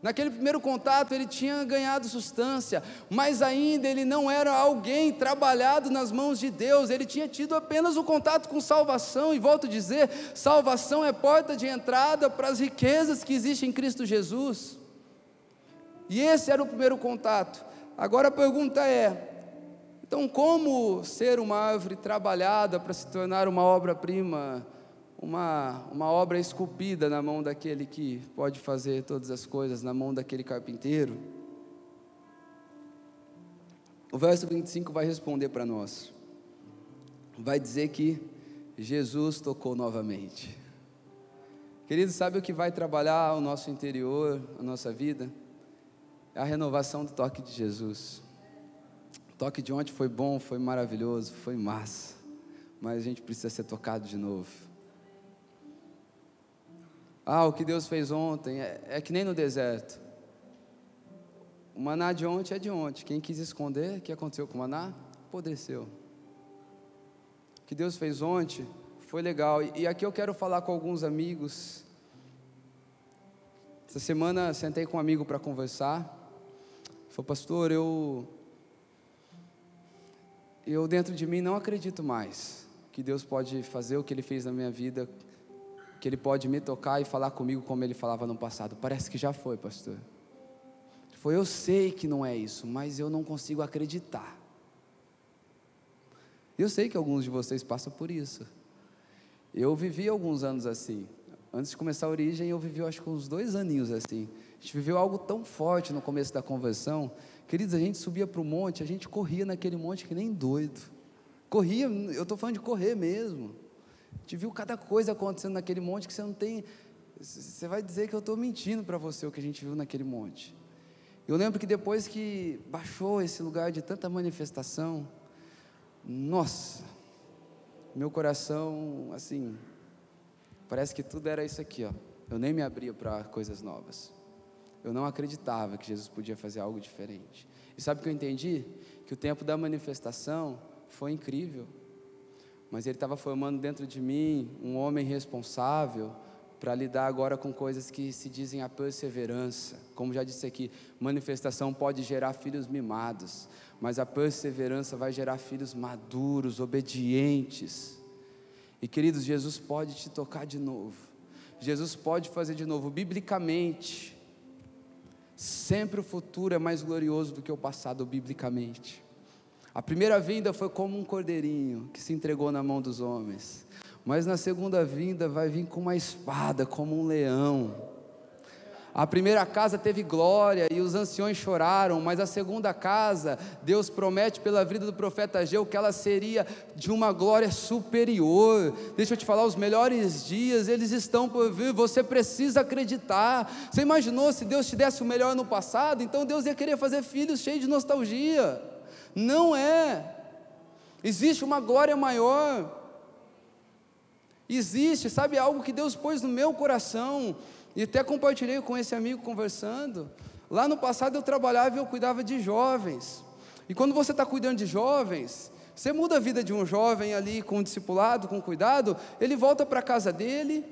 Naquele primeiro contato ele tinha ganhado substância, mas ainda ele não era alguém trabalhado nas mãos de Deus, ele tinha tido apenas o contato com salvação, e volto a dizer: salvação é porta de entrada para as riquezas que existem em Cristo Jesus. E esse era o primeiro contato. Agora a pergunta é: então, como ser uma árvore trabalhada para se tornar uma obra-prima? Uma, uma obra esculpida na mão daquele que pode fazer todas as coisas, na mão daquele carpinteiro. O verso 25 vai responder para nós. Vai dizer que Jesus tocou novamente. Querido, sabe o que vai trabalhar o nosso interior, a nossa vida? É a renovação do toque de Jesus. O toque de ontem foi bom, foi maravilhoso, foi massa, mas a gente precisa ser tocado de novo. Ah, o que Deus fez ontem é, é que nem no deserto. O maná de ontem é de ontem. Quem quis esconder, o que aconteceu com o maná? Apodreceu. O que Deus fez ontem foi legal. E, aqui eu quero falar com alguns amigos. Essa semana sentei com um amigo para conversar. Falei, pastor, eu. Eu dentro de mim não acredito mais que Deus pode fazer o que Ele fez na minha vida, que Ele pode me tocar e falar comigo como Ele falava no passado. Parece que já foi, pastor. Foi, eu sei que não é isso, mas eu não consigo acreditar. Eu sei que alguns de vocês passam por isso. Eu vivi alguns anos assim. Antes de começar a origem, eu vivi, acho que uns dois aninhos assim. A gente viveu algo tão forte no começo da conversão. Queridos, a gente subia para o monte, a gente corria naquele monte que nem doido. Corria, eu estou falando de correr mesmo. Gente viu cada coisa acontecendo naquele monte que você não tem. Você vai dizer que eu estou mentindo para você o que a gente viu naquele monte. Eu lembro que depois que baixou esse lugar de tanta manifestação, nossa, meu coração, assim, parece que tudo era isso aqui, ó. Eu nem me abria para coisas novas. Eu não acreditava que Jesus podia fazer algo diferente. E sabe o que eu entendi? Que o tempo da manifestação foi incrível. Mas ele estava formando dentro de mim um homem responsável para lidar agora com coisas que se dizem a perseverança. Como já disse aqui, manifestação pode gerar filhos mimados, mas a perseverança vai gerar filhos maduros, obedientes. E queridos, Jesus pode te tocar de novo. Jesus pode fazer de novo, biblicamente. Sempre o futuro é mais glorioso do que o passado, biblicamente. A primeira vinda foi como um cordeirinho que se entregou na mão dos homens, mas na segunda vinda vai vir com uma espada, como um leão a primeira casa teve glória e os anciões choraram, mas a segunda casa, Deus promete pela vida do profeta Ageu que ela seria de uma glória superior. Deixa eu te falar, os melhores dias, eles estão por vir, você precisa acreditar. Você imaginou se Deus te desse o melhor no passado? Então Deus ia querer fazer filhos cheios de nostalgia. Não é. Existe uma glória maior. Existe, sabe, algo que Deus pôs no meu coração e até compartilhei com esse amigo conversando. Lá no passado eu trabalhava e eu cuidava de jovens. E quando você está cuidando de jovens, você muda a vida de um jovem ali com um discipulado, com cuidado, ele volta para a casa dele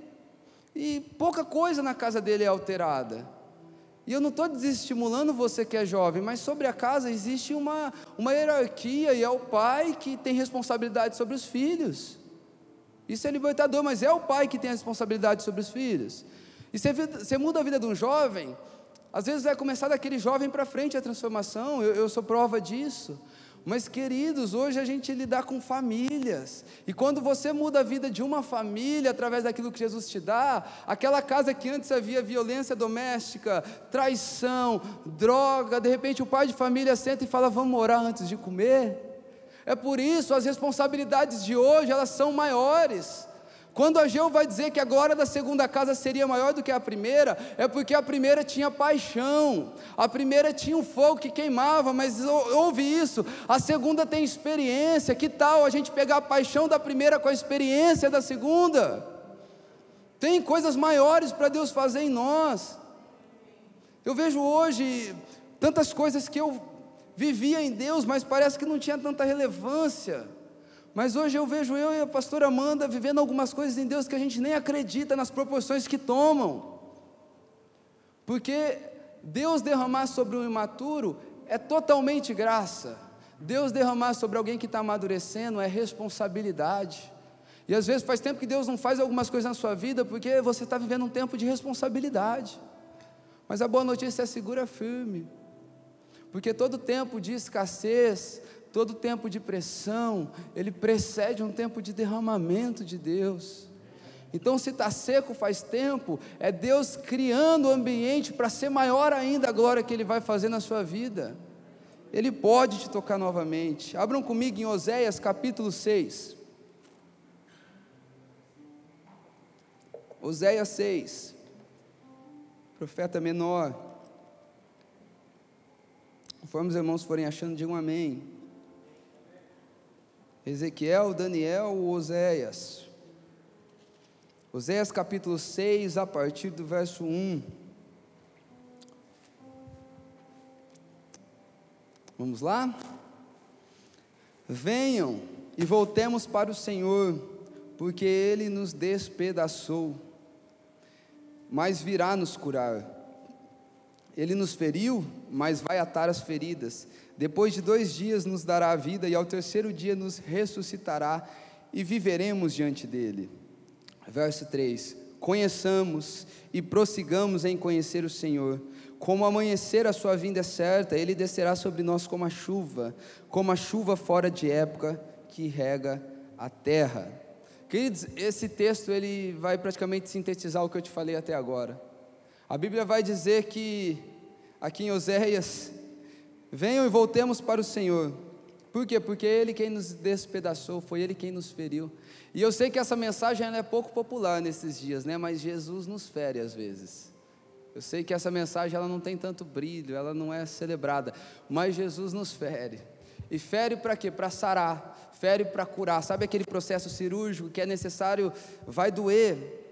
e pouca coisa na casa dele é alterada. E eu não estou desestimulando você que é jovem, mas sobre a casa existe uma, uma hierarquia e é o pai que tem responsabilidade sobre os filhos. Isso é libertador, mas é o pai que tem a responsabilidade sobre os filhos. E você, você muda a vida de um jovem, às vezes vai começar daquele jovem para frente a transformação, eu, eu sou prova disso. Mas, queridos, hoje a gente lidar com famílias, e quando você muda a vida de uma família através daquilo que Jesus te dá, aquela casa que antes havia violência doméstica, traição, droga, de repente o pai de família senta e fala: Vamos orar antes de comer. É por isso as responsabilidades de hoje elas são maiores. Quando Ageu vai dizer que a glória da segunda casa seria maior do que a primeira, é porque a primeira tinha paixão, a primeira tinha um fogo que queimava, mas ouve isso, a segunda tem experiência. Que tal a gente pegar a paixão da primeira com a experiência da segunda? Tem coisas maiores para Deus fazer em nós. Eu vejo hoje tantas coisas que eu vivia em Deus, mas parece que não tinha tanta relevância. Mas hoje eu vejo eu e a pastora Amanda vivendo algumas coisas em Deus que a gente nem acredita nas proporções que tomam. Porque Deus derramar sobre o imaturo é totalmente graça. Deus derramar sobre alguém que está amadurecendo é responsabilidade. E às vezes faz tempo que Deus não faz algumas coisas na sua vida porque você está vivendo um tempo de responsabilidade. Mas a boa notícia é segura firme. Porque todo tempo de escassez, Todo tempo de pressão, ele precede um tempo de derramamento de Deus. Então, se está seco faz tempo, é Deus criando o ambiente para ser maior ainda a glória que Ele vai fazer na sua vida. Ele pode te tocar novamente. Abram comigo em Oséias capítulo 6. Oséias 6, profeta menor. Conforme os irmãos forem achando, digam amém. Ezequiel, Daniel, Oséias. Oséias capítulo 6, a partir do verso 1. Vamos lá? Venham e voltemos para o Senhor, porque Ele nos despedaçou, mas virá nos curar. Ele nos feriu, mas vai atar as feridas. Depois de dois dias nos dará a vida, e ao terceiro dia nos ressuscitará, e viveremos diante dele. Verso 3: Conheçamos e prossigamos em conhecer o Senhor. Como amanhecer a sua vinda é certa, ele descerá sobre nós como a chuva, como a chuva fora de época que rega a terra. Queridos, esse texto ele vai praticamente sintetizar o que eu te falei até agora. A Bíblia vai dizer que aqui em Oséias, venham e voltemos para o Senhor. Por quê? Porque é Ele quem nos despedaçou, foi Ele quem nos feriu. E eu sei que essa mensagem é pouco popular nesses dias, né? Mas Jesus nos fere às vezes. Eu sei que essa mensagem ela não tem tanto brilho, ela não é celebrada, mas Jesus nos fere. E fere para quê? Para sarar, fere para curar. Sabe aquele processo cirúrgico que é necessário, vai doer,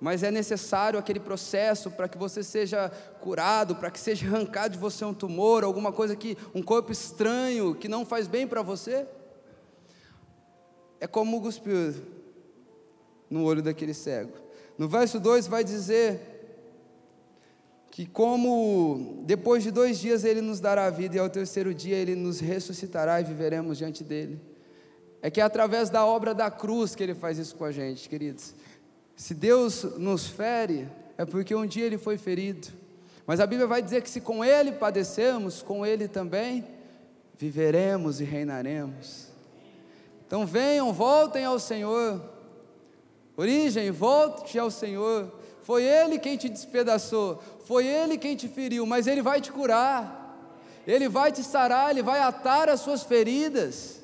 mas é necessário aquele processo para que você seja curado, para que seja arrancado de você um tumor, alguma coisa que um corpo estranho que não faz bem para você. É como cuspir no olho daquele cego. No verso 2 vai dizer que como depois de dois dias ele nos dará vida e ao terceiro dia ele nos ressuscitará e viveremos diante dele. É que é através da obra da cruz que ele faz isso com a gente, queridos. Se Deus nos fere, é porque um dia ele foi ferido. Mas a Bíblia vai dizer que se com ele padecemos, com ele também viveremos e reinaremos. Então venham, voltem ao Senhor. Origem, volte ao Senhor. Foi Ele quem te despedaçou, foi Ele quem te feriu, mas Ele vai te curar, Ele vai te sarar, Ele vai atar as suas feridas.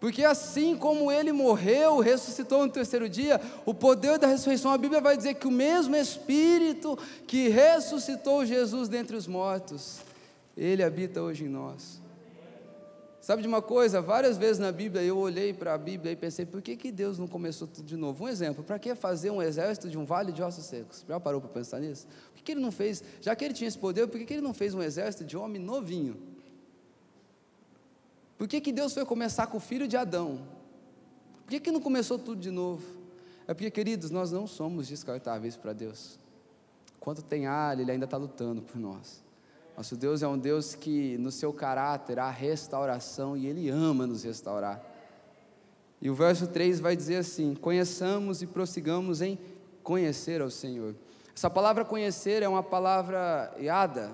Porque assim como ele morreu, ressuscitou no terceiro dia, o poder da ressurreição, a Bíblia vai dizer que o mesmo Espírito que ressuscitou Jesus dentre os mortos, ele habita hoje em nós. Sabe de uma coisa? Várias vezes na Bíblia eu olhei para a Bíblia e pensei, por que, que Deus não começou tudo de novo? Um exemplo, para que fazer um exército de um vale de ossos secos? Já parou para pensar nisso? Por que, que ele não fez, já que ele tinha esse poder, por que, que ele não fez um exército de homem novinho? Por que, que Deus foi começar com o filho de Adão? Por que, que não começou tudo de novo? É porque, queridos, nós não somos descartáveis para Deus. Quanto tem alho, Ele ainda está lutando por nós. Nosso Deus é um Deus que, no seu caráter, há restauração e Ele ama nos restaurar. E o verso 3 vai dizer assim: Conheçamos e prossigamos em conhecer ao Senhor. Essa palavra conhecer é uma palavra iada,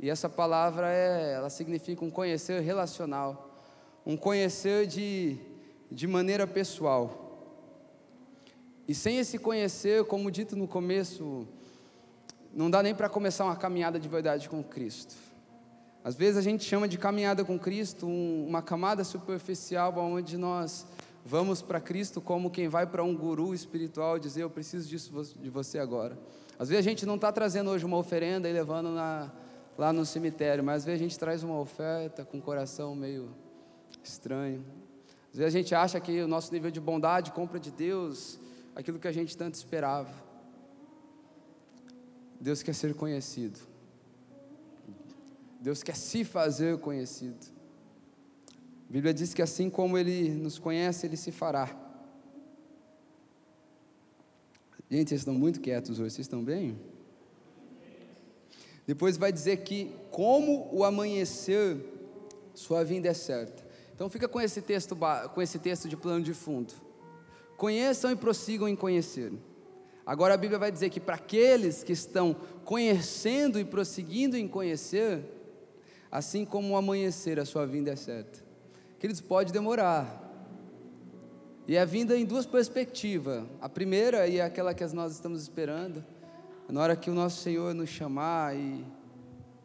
e essa palavra é, ela significa um conhecer relacional, um conhecer de, de maneira pessoal. E sem esse conhecer, como dito no começo, não dá nem para começar uma caminhada de verdade com Cristo. Às vezes a gente chama de caminhada com Cristo um, uma camada superficial onde nós vamos para Cristo como quem vai para um guru espiritual dizer eu preciso disso de você agora. Às vezes a gente não está trazendo hoje uma oferenda e levando na, lá no cemitério, mas às vezes a gente traz uma oferta com o coração meio estranho. Às vezes a gente acha que o nosso nível de bondade compra de Deus aquilo que a gente tanto esperava. Deus quer ser conhecido. Deus quer se fazer conhecido. A Bíblia diz que assim como Ele nos conhece, Ele se fará. Gente, vocês estão muito quietos hoje, vocês estão bem? Depois vai dizer que, como o amanhecer, sua vinda é certa. Então fica com esse texto, com esse texto de plano de fundo. Conheçam e prossigam em conhecer. Agora a Bíblia vai dizer que para aqueles que estão conhecendo e prosseguindo em conhecer, assim como o amanhecer, a sua vinda é certa. Queridos, pode demorar. E é vinda em duas perspectivas. A primeira, e é aquela que nós estamos esperando, na hora que o nosso Senhor nos chamar e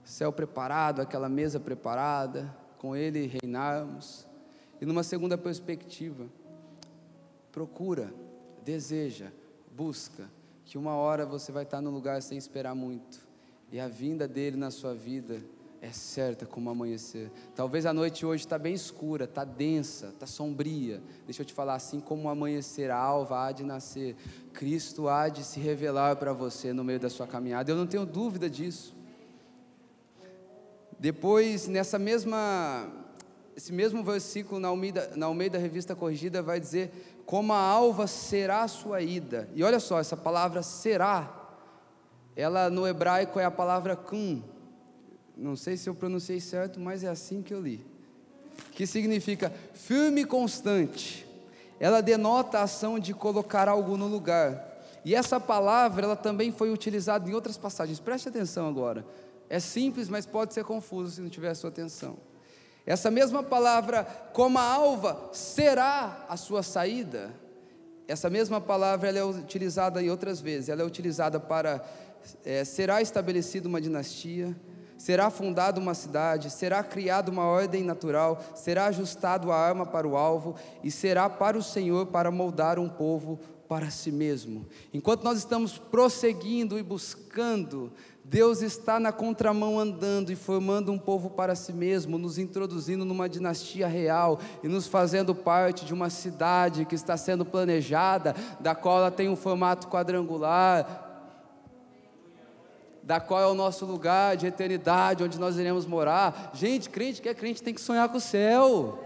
céu preparado, aquela mesa preparada, com Ele reinarmos. E numa segunda perspectiva, procura, deseja, busca, que uma hora você vai estar no lugar sem esperar muito, e a vinda dele na sua vida é certa como amanhecer. Talvez a noite hoje está bem escura, está densa, está sombria. Deixa eu te falar, assim como o amanhecer, a alva há de nascer, Cristo há de se revelar para você no meio da sua caminhada. Eu não tenho dúvida disso. Depois, nessa mesma, esse mesmo versículo na Almeida, na Almeida Revista Corrigida vai dizer como a alva será a sua ida. E olha só, essa palavra será, ela no hebraico é a palavra kun não sei se eu pronunciei certo, mas é assim que eu li. Que significa firme e constante. Ela denota a ação de colocar algo no lugar. E essa palavra, ela também foi utilizada em outras passagens. Preste atenção agora. É simples, mas pode ser confuso se não tiver a sua atenção. Essa mesma palavra, como a alva, será a sua saída. Essa mesma palavra ela é utilizada em outras vezes. Ela é utilizada para é, será estabelecida uma dinastia, será fundada uma cidade, será criada uma ordem natural, será ajustado a arma para o alvo e será para o Senhor para moldar um povo para si mesmo. Enquanto nós estamos prosseguindo e buscando, Deus está na contramão andando e formando um povo para si mesmo, nos introduzindo numa dinastia real e nos fazendo parte de uma cidade que está sendo planejada, da qual ela tem um formato quadrangular, da qual é o nosso lugar de eternidade, onde nós iremos morar. Gente, crente que é crente tem que sonhar com o céu.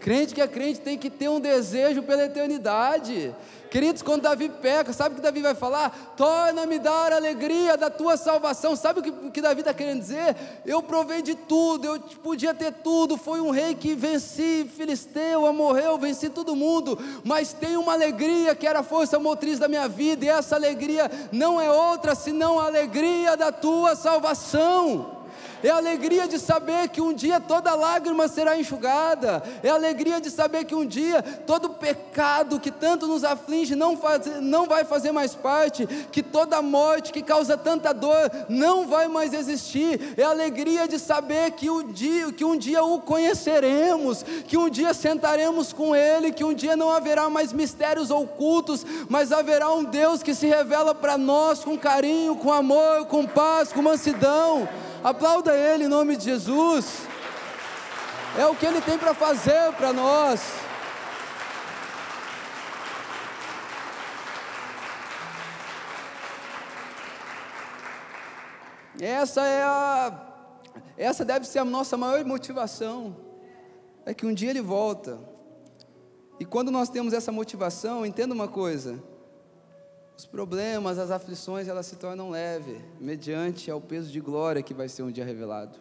Crente que é crente tem que ter um desejo pela eternidade. Queridos, quando Davi peca, sabe o que Davi vai falar? Torna-me dar alegria da tua salvação. Sabe o que, que Davi está querendo dizer? Eu provei de tudo, eu podia ter tudo. Foi um rei que venci Filisteu, morreu, venci todo mundo. Mas tem uma alegria que era a força motriz da minha vida, e essa alegria não é outra senão a alegria da tua salvação é a alegria de saber que um dia toda lágrima será enxugada, é a alegria de saber que um dia todo pecado que tanto nos aflige não, faz, não vai fazer mais parte, que toda morte que causa tanta dor não vai mais existir, é a alegria de saber que um dia, que um dia o conheceremos, que um dia sentaremos com Ele, que um dia não haverá mais mistérios ocultos, mas haverá um Deus que se revela para nós com carinho, com amor, com paz, com mansidão. Aplauda Ele em nome de Jesus. É o que Ele tem para fazer para nós. Essa é a essa deve ser a nossa maior motivação. É que um dia ele volta. E quando nós temos essa motivação, entenda uma coisa: os problemas, as aflições, elas se tornam leves, mediante ao peso de glória que vai ser um dia revelado.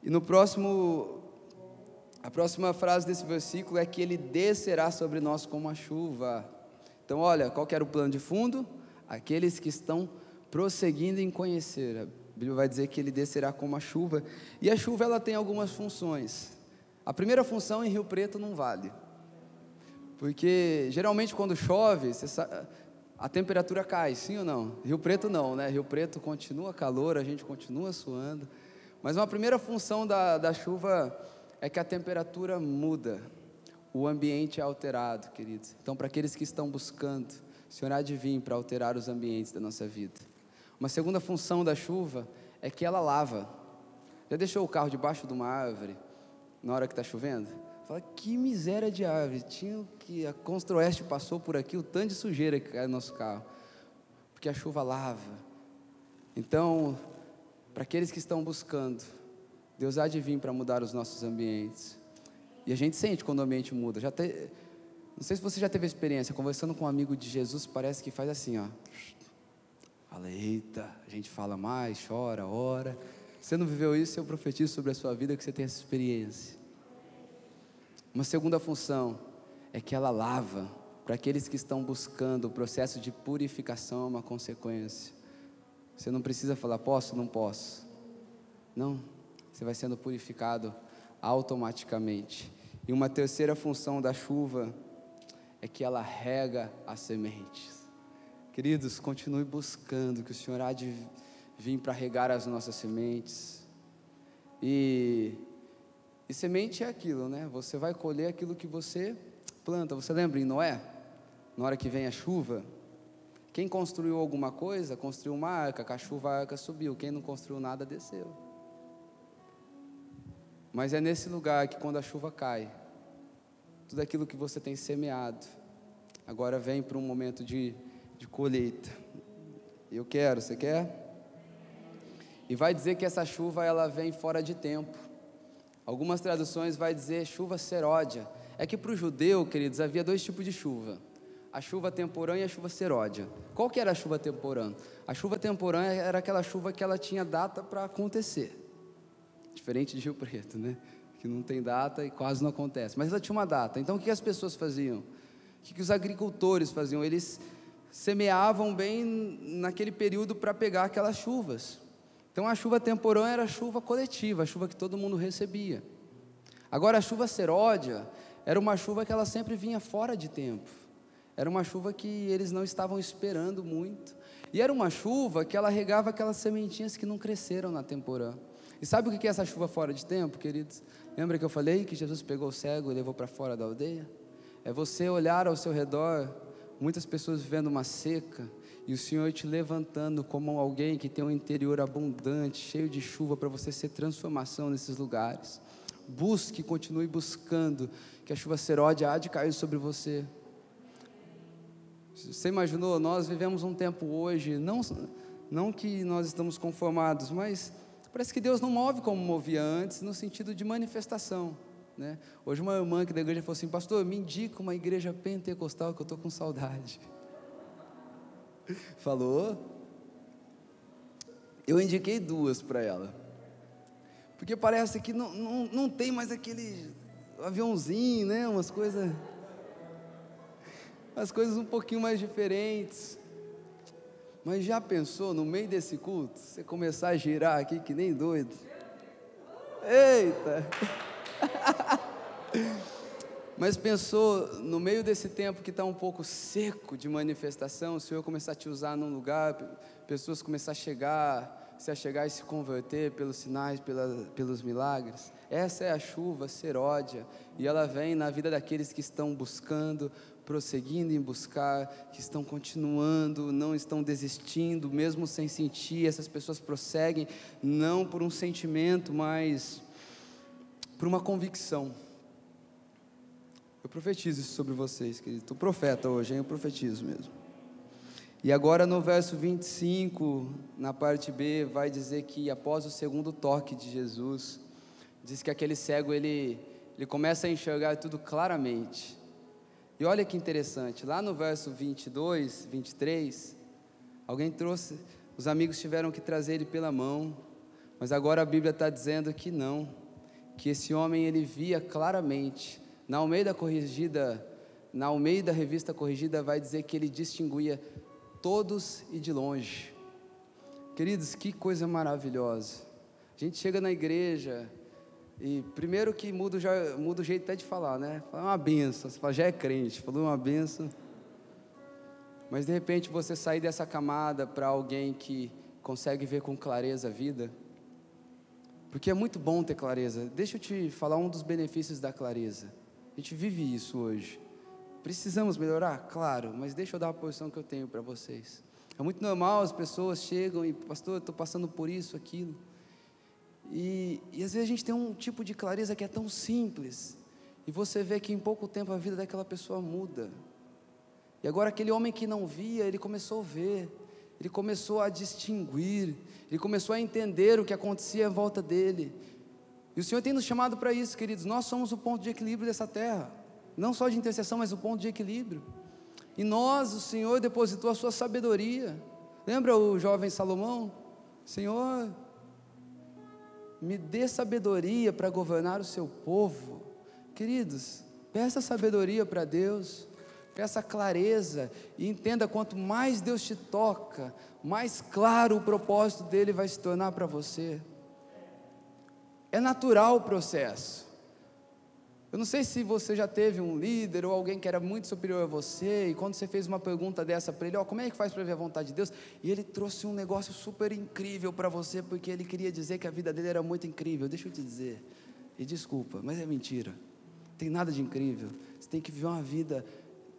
E no próximo, a próxima frase desse versículo é que ele descerá sobre nós como a chuva. Então, olha, qual era o plano de fundo? Aqueles que estão prosseguindo em conhecer. A Bíblia vai dizer que ele descerá como a chuva. E a chuva ela tem algumas funções. A primeira função em Rio Preto não vale. Porque geralmente quando chove, a temperatura cai, sim ou não? Rio Preto não, né? Rio Preto continua calor, a gente continua suando. Mas uma primeira função da, da chuva é que a temperatura muda, o ambiente é alterado, queridos. Então, para aqueles que estão buscando, o Senhor há de vir para alterar os ambientes da nossa vida. Uma segunda função da chuva é que ela lava. Já deixou o carro debaixo de uma árvore na hora que está chovendo? Fala, que miséria de árvore. Tinha que a Construeste passou por aqui, o tanto de sujeira que cai no nosso carro. Porque a chuva lava. Então, para aqueles que estão buscando, Deus há de vir para mudar os nossos ambientes. E a gente sente quando o ambiente muda. Já te, não sei se você já teve experiência, conversando com um amigo de Jesus, parece que faz assim, ó. Fala, eita, a gente fala mais, chora, ora. Você não viveu isso, eu profetizo sobre a sua vida que você tem essa experiência. Uma segunda função é que ela lava. Para aqueles que estão buscando o processo de purificação é uma consequência. Você não precisa falar posso, não posso. Não, você vai sendo purificado automaticamente. E uma terceira função da chuva é que ela rega as sementes. Queridos, continue buscando que o Senhor há de vir para regar as nossas sementes. E e semente é aquilo, né? Você vai colher aquilo que você planta. Você lembra em Noé? na hora que vem a chuva, quem construiu alguma coisa, construiu uma arca, com a chuva a arca subiu, quem não construiu nada desceu. Mas é nesse lugar que quando a chuva cai, tudo aquilo que você tem semeado, agora vem para um momento de, de colheita. Eu quero, você quer? E vai dizer que essa chuva ela vem fora de tempo. Algumas traduções vai dizer chuva seródia. É que para o judeu, queridos, havia dois tipos de chuva. A chuva temporã e a chuva seródia. Qual que era a chuva temporã? A chuva temporã era aquela chuva que ela tinha data para acontecer. Diferente de Rio Preto, né? Que não tem data e quase não acontece. Mas ela tinha uma data. Então o que as pessoas faziam? O que os agricultores faziam? Eles semeavam bem naquele período para pegar aquelas chuvas. Então a chuva temporã era chuva coletiva, a chuva que todo mundo recebia. Agora a chuva seródia era uma chuva que ela sempre vinha fora de tempo. Era uma chuva que eles não estavam esperando muito. E era uma chuva que ela regava aquelas sementinhas que não cresceram na temporã. E sabe o que é essa chuva fora de tempo, queridos? Lembra que eu falei que Jesus pegou o cego e levou para fora da aldeia? É você olhar ao seu redor, muitas pessoas vivendo uma seca, e o Senhor te levantando como alguém que tem um interior abundante, cheio de chuva, para você ser transformação nesses lugares. Busque, continue buscando, que a chuva seródia há de cair sobre você. Você imaginou? Nós vivemos um tempo hoje, não, não que nós estamos conformados, mas parece que Deus não move como movia antes, no sentido de manifestação. Né? Hoje, uma irmã que da igreja falou assim: Pastor, me indica uma igreja pentecostal que eu estou com saudade. Falou. Eu indiquei duas para ela. Porque parece que não, não, não tem mais aquele aviãozinho, né? Umas coisas. As coisas um pouquinho mais diferentes. Mas já pensou no meio desse culto, você começar a girar aqui que nem doido? Eita! Mas pensou, no meio desse tempo que está um pouco seco de manifestação, o Senhor começar a te usar num lugar, pessoas começar a chegar, se a chegar e se converter pelos sinais, pela, pelos milagres. Essa é a chuva seródia, e ela vem na vida daqueles que estão buscando, prosseguindo em buscar, que estão continuando, não estão desistindo, mesmo sem sentir. Essas pessoas prosseguem, não por um sentimento, mas por uma convicção. Eu profetizo isso sobre vocês, querido. Estou profeta hoje, hein? Eu profetizo mesmo. E agora no verso 25, na parte B, vai dizer que após o segundo toque de Jesus, diz que aquele cego ele, ele começa a enxergar tudo claramente. E olha que interessante, lá no verso 22, 23, alguém trouxe, os amigos tiveram que trazer ele pela mão, mas agora a Bíblia está dizendo que não, que esse homem ele via claramente na Almeida Corrigida, na Almeida Revista Corrigida vai dizer que ele distinguia todos e de longe. Queridos, que coisa maravilhosa. A gente chega na igreja e primeiro que muda, já, muda o jeito até de falar, né? Fala uma benção, você fala, já é crente, falou uma benção. Mas de repente você sair dessa camada para alguém que consegue ver com clareza a vida, porque é muito bom ter clareza. Deixa eu te falar um dos benefícios da clareza. A gente vive isso hoje. Precisamos melhorar? Claro, mas deixa eu dar a posição que eu tenho para vocês. É muito normal, as pessoas chegam e, pastor, eu estou passando por isso, aquilo. E, e às vezes a gente tem um tipo de clareza que é tão simples, e você vê que em pouco tempo a vida daquela pessoa muda. E agora aquele homem que não via, ele começou a ver, ele começou a distinguir, ele começou a entender o que acontecia em volta dele. E o Senhor tem nos chamado para isso, queridos. Nós somos o ponto de equilíbrio dessa terra. Não só de intercessão, mas o ponto de equilíbrio. E nós, o Senhor depositou a sua sabedoria. Lembra o jovem Salomão? Senhor, me dê sabedoria para governar o seu povo. Queridos, peça sabedoria para Deus, peça clareza e entenda quanto mais Deus te toca, mais claro o propósito dele vai se tornar para você. É natural o processo. Eu não sei se você já teve um líder ou alguém que era muito superior a você, e quando você fez uma pergunta dessa para ele, ó, como é que faz para ver a vontade de Deus? E ele trouxe um negócio super incrível para você, porque ele queria dizer que a vida dele era muito incrível. Deixa eu te dizer, e desculpa, mas é mentira. Não tem nada de incrível. Você tem que viver uma vida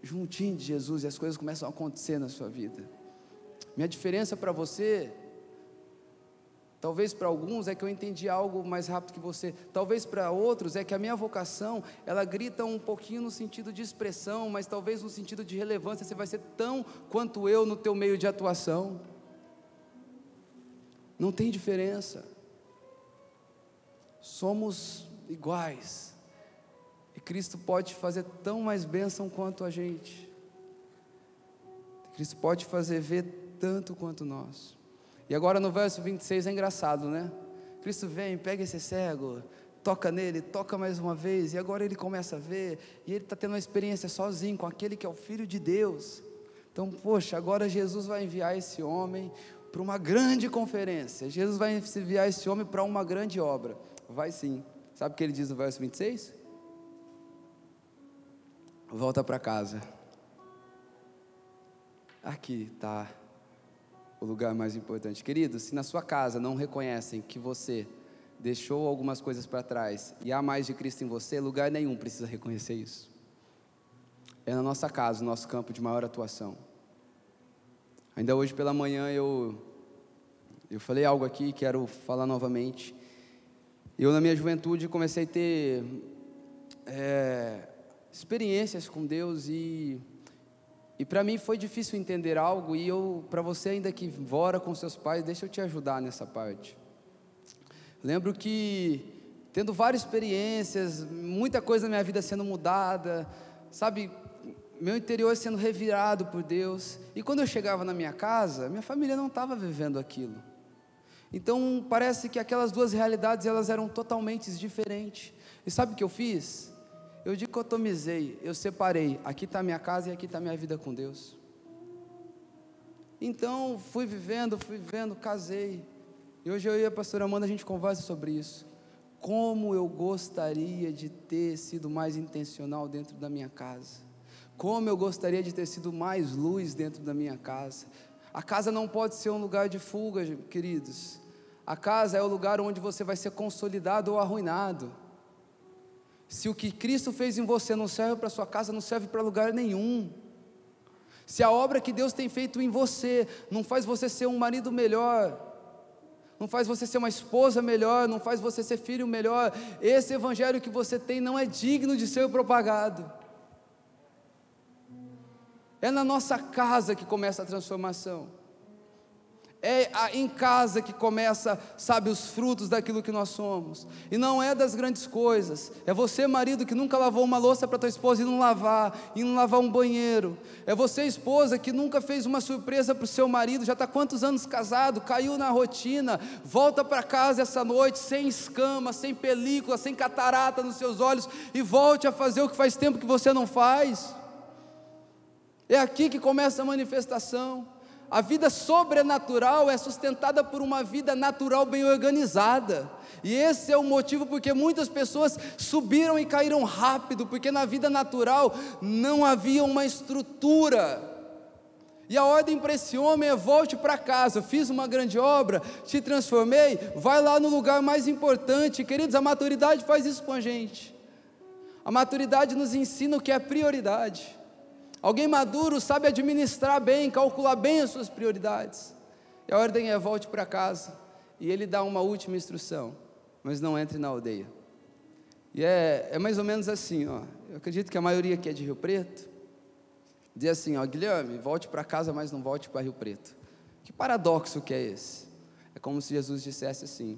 juntinho de Jesus e as coisas começam a acontecer na sua vida. Minha diferença para você, talvez para alguns é que eu entendi algo mais rápido que você, talvez para outros é que a minha vocação, ela grita um pouquinho no sentido de expressão, mas talvez no sentido de relevância, você vai ser tão quanto eu no teu meio de atuação. Não tem diferença. Somos iguais. E Cristo pode fazer tão mais bênção quanto a gente. Cristo pode fazer ver tanto quanto nós. E agora no verso 26 é engraçado, né? Cristo vem, pega esse cego, toca nele, toca mais uma vez, e agora ele começa a ver, e ele está tendo uma experiência sozinho com aquele que é o Filho de Deus. Então, poxa, agora Jesus vai enviar esse homem para uma grande conferência, Jesus vai enviar esse homem para uma grande obra. Vai sim. Sabe o que ele diz no verso 26? Volta para casa. Aqui está o lugar mais importante. Querido, se na sua casa não reconhecem que você deixou algumas coisas para trás e há mais de Cristo em você, lugar nenhum precisa reconhecer isso. É na nossa casa, o nosso campo de maior atuação. Ainda hoje pela manhã eu eu falei algo aqui, quero falar novamente. Eu, na minha juventude, comecei a ter é, experiências com Deus e, e para mim foi difícil entender algo. E eu, para você ainda que mora com seus pais, deixa eu te ajudar nessa parte. Lembro que, tendo várias experiências, muita coisa na minha vida sendo mudada, sabe, meu interior sendo revirado por Deus. E quando eu chegava na minha casa, minha família não estava vivendo aquilo. Então parece que aquelas duas realidades elas eram totalmente diferentes. E sabe o que eu fiz? Eu dicotomizei, eu separei. Aqui está minha casa e aqui está minha vida com Deus. Então fui vivendo, fui vivendo, casei. E hoje eu e a pastora Amanda a gente conversa sobre isso. Como eu gostaria de ter sido mais intencional dentro da minha casa. Como eu gostaria de ter sido mais luz dentro da minha casa. A casa não pode ser um lugar de fuga, queridos. A casa é o lugar onde você vai ser consolidado ou arruinado. Se o que Cristo fez em você não serve para sua casa, não serve para lugar nenhum. Se a obra que Deus tem feito em você não faz você ser um marido melhor, não faz você ser uma esposa melhor, não faz você ser filho melhor, esse evangelho que você tem não é digno de ser propagado. É na nossa casa que começa a transformação. É em casa que começa, sabe, os frutos daquilo que nós somos. E não é das grandes coisas. É você, marido, que nunca lavou uma louça para tua esposa e não lavar, e não lavar um banheiro. É você, esposa, que nunca fez uma surpresa para o seu marido, já está quantos anos casado, caiu na rotina, volta para casa essa noite sem escama, sem película, sem catarata nos seus olhos e volte a fazer o que faz tempo que você não faz. É aqui que começa a manifestação. A vida sobrenatural é sustentada por uma vida natural bem organizada. E esse é o motivo porque muitas pessoas subiram e caíram rápido, porque na vida natural não havia uma estrutura. E a ordem para esse homem é: volte para casa, fiz uma grande obra, te transformei, vai lá no lugar mais importante. Queridos, a maturidade faz isso com a gente. A maturidade nos ensina o que é prioridade. Alguém maduro sabe administrar bem, calcular bem as suas prioridades. E a ordem é volte para casa. E ele dá uma última instrução, mas não entre na aldeia. E é, é mais ou menos assim, ó. Eu acredito que a maioria aqui é de Rio Preto. Diz assim, ó, Guilherme, volte para casa, mas não volte para Rio Preto. Que paradoxo que é esse? É como se Jesus dissesse assim: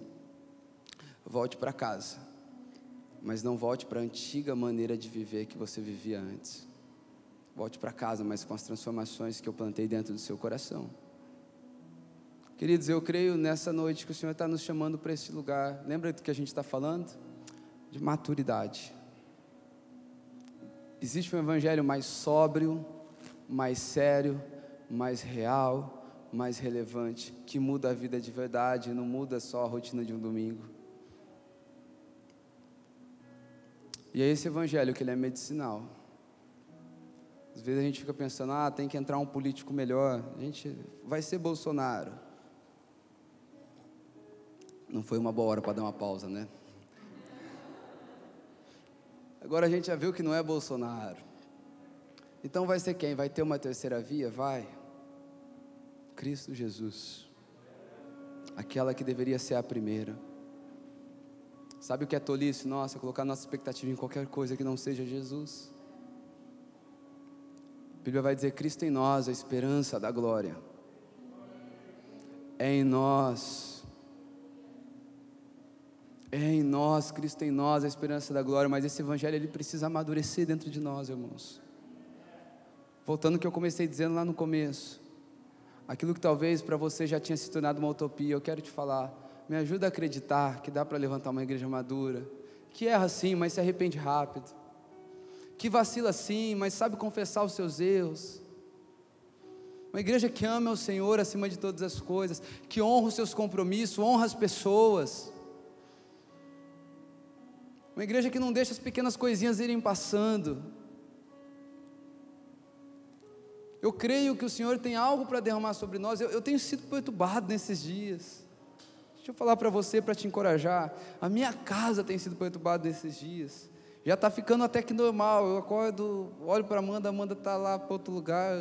volte para casa, mas não volte para a antiga maneira de viver que você vivia antes. Volte para casa, mas com as transformações que eu plantei dentro do seu coração. Queridos, eu creio nessa noite que o Senhor está nos chamando para esse lugar. Lembra do que a gente está falando? De maturidade. Existe um evangelho mais sóbrio, mais sério, mais real, mais relevante, que muda a vida de verdade, não muda só a rotina de um domingo. E é esse evangelho que ele é medicinal. Às vezes a gente fica pensando, ah, tem que entrar um político melhor. A gente vai ser Bolsonaro. Não foi uma boa hora para dar uma pausa, né? Agora a gente já viu que não é Bolsonaro. Então vai ser quem? Vai ter uma terceira via? Vai. Cristo Jesus. Aquela que deveria ser a primeira. Sabe o que é tolice? Nossa, colocar nossa expectativa em qualquer coisa que não seja Jesus. A Bíblia vai dizer: Cristo em nós, a esperança da glória. É em nós. É em nós, Cristo em nós, a esperança da glória. Mas esse evangelho ele precisa amadurecer dentro de nós, irmãos. Voltando ao que eu comecei dizendo lá no começo. Aquilo que talvez para você já tinha se tornado uma utopia, eu quero te falar. Me ajuda a acreditar que dá para levantar uma igreja madura, que erra sim, mas se arrepende rápido, que vacila sim, mas sabe confessar os seus erros. Uma igreja que ama o Senhor acima de todas as coisas, que honra os seus compromissos, honra as pessoas. Uma igreja que não deixa as pequenas coisinhas irem passando. Eu creio que o Senhor tem algo para derramar sobre nós. Eu, eu tenho sido perturbado nesses dias. Deixa eu falar para você, para te encorajar. A minha casa tem sido perturbada nesses dias. Já está ficando até que normal. Eu acordo, olho para Amanda, Amanda está lá para outro lugar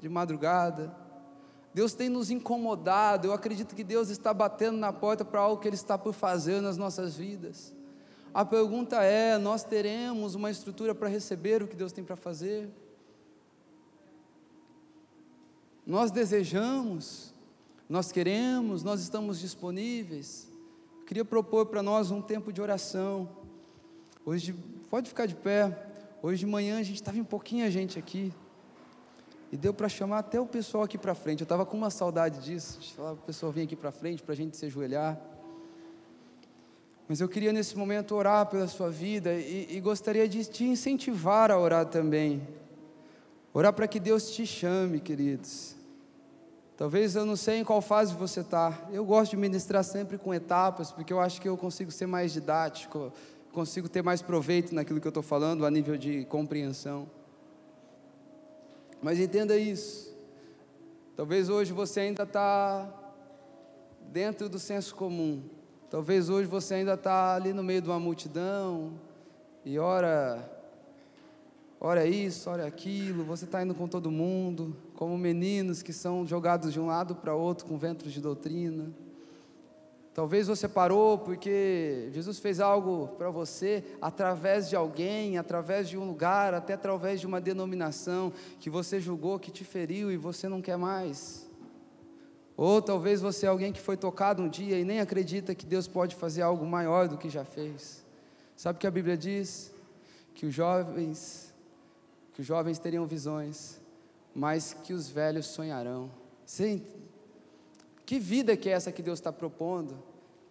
de madrugada. Deus tem nos incomodado. Eu acredito que Deus está batendo na porta para algo que Ele está por fazer nas nossas vidas. A pergunta é: nós teremos uma estrutura para receber o que Deus tem para fazer? Nós desejamos, nós queremos, nós estamos disponíveis. queria propor para nós um tempo de oração. Hoje, pode ficar de pé. Hoje de manhã a gente estava em pouquinha gente aqui. E deu para chamar até o pessoal aqui para frente. Eu estava com uma saudade disso. De o pessoal vir aqui para frente para a gente se ajoelhar. Mas eu queria nesse momento orar pela sua vida e, e gostaria de te incentivar a orar também. Orar para que Deus te chame, queridos. Talvez eu não sei em qual fase você está. Eu gosto de ministrar sempre com etapas, porque eu acho que eu consigo ser mais didático, consigo ter mais proveito naquilo que eu estou falando, a nível de compreensão. Mas entenda isso. Talvez hoje você ainda está dentro do senso comum. Talvez hoje você ainda está ali no meio de uma multidão e ora ora isso, ora aquilo, você está indo com todo mundo, como meninos que são jogados de um lado para outro com ventos de doutrina. Talvez você parou porque Jesus fez algo para você através de alguém, através de um lugar, até através de uma denominação que você julgou, que te feriu e você não quer mais. Ou talvez você é alguém que foi tocado um dia e nem acredita que Deus pode fazer algo maior do que já fez. Sabe o que a Bíblia diz? Que os jovens que os jovens teriam visões, mas que os velhos sonharão. Sim. Que vida que é essa que Deus está propondo?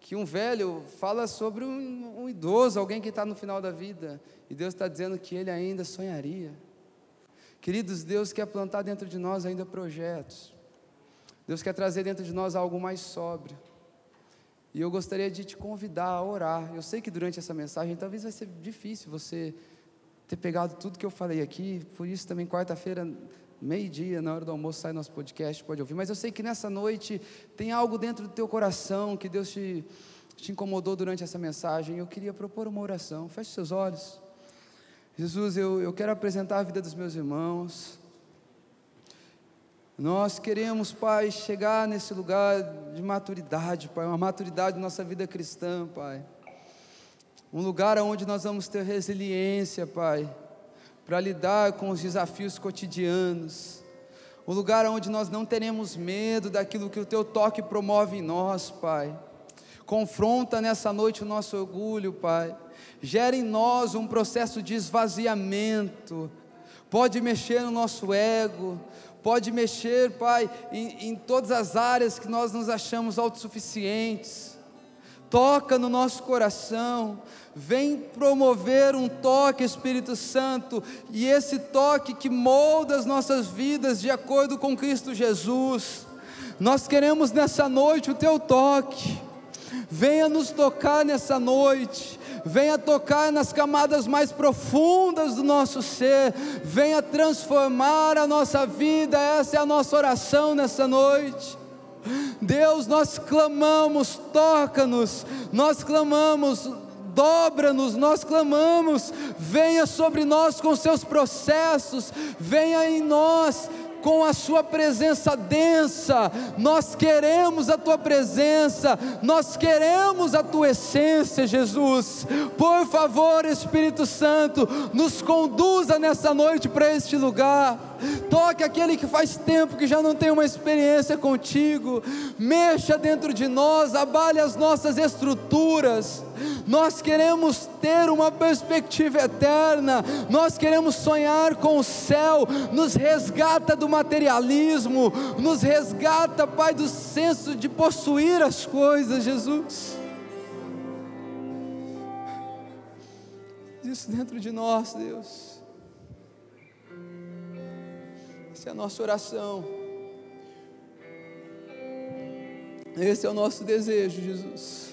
Que um velho fala sobre um, um idoso, alguém que está no final da vida, e Deus está dizendo que ele ainda sonharia. Queridos, Deus quer plantar dentro de nós ainda projetos. Deus quer trazer dentro de nós algo mais sóbrio. E eu gostaria de te convidar a orar. Eu sei que durante essa mensagem talvez vai ser difícil você ter pegado tudo que eu falei aqui, por isso também quarta-feira, meio-dia, na hora do almoço, sai nosso podcast, pode ouvir. Mas eu sei que nessa noite tem algo dentro do teu coração que Deus te, te incomodou durante essa mensagem. Eu queria propor uma oração. Feche seus olhos. Jesus, eu, eu quero apresentar a vida dos meus irmãos. Nós queremos, Pai, chegar nesse lugar de maturidade, Pai, uma maturidade na nossa vida cristã, Pai. Um lugar onde nós vamos ter resiliência, Pai, para lidar com os desafios cotidianos. Um lugar onde nós não teremos medo daquilo que o Teu toque promove em nós, Pai. Confronta nessa noite o nosso orgulho, Pai. Gera em nós um processo de esvaziamento. Pode mexer no nosso ego, pode mexer, Pai, em, em todas as áreas que nós nos achamos autossuficientes toca no nosso coração, vem promover um toque, Espírito Santo, e esse toque que molda as nossas vidas de acordo com Cristo Jesus. Nós queremos nessa noite o teu toque, venha nos tocar nessa noite, venha tocar nas camadas mais profundas do nosso ser, venha transformar a nossa vida, essa é a nossa oração nessa noite. Deus, nós clamamos, toca-nos, nós clamamos, dobra-nos, nós clamamos, venha sobre nós com seus processos, venha em nós com a Sua presença densa. Nós queremos a Tua presença, nós queremos a Tua essência, Jesus. Por favor, Espírito Santo, nos conduza nessa noite para este lugar. Toque aquele que faz tempo que já não tem uma experiência contigo. Mexa dentro de nós, abale as nossas estruturas. Nós queremos ter uma perspectiva eterna. Nós queremos sonhar com o céu. Nos resgata do materialismo, nos resgata, Pai, do senso de possuir as coisas, Jesus. Isso dentro de nós, Deus. Essa é a nossa oração. Esse é o nosso desejo, Jesus.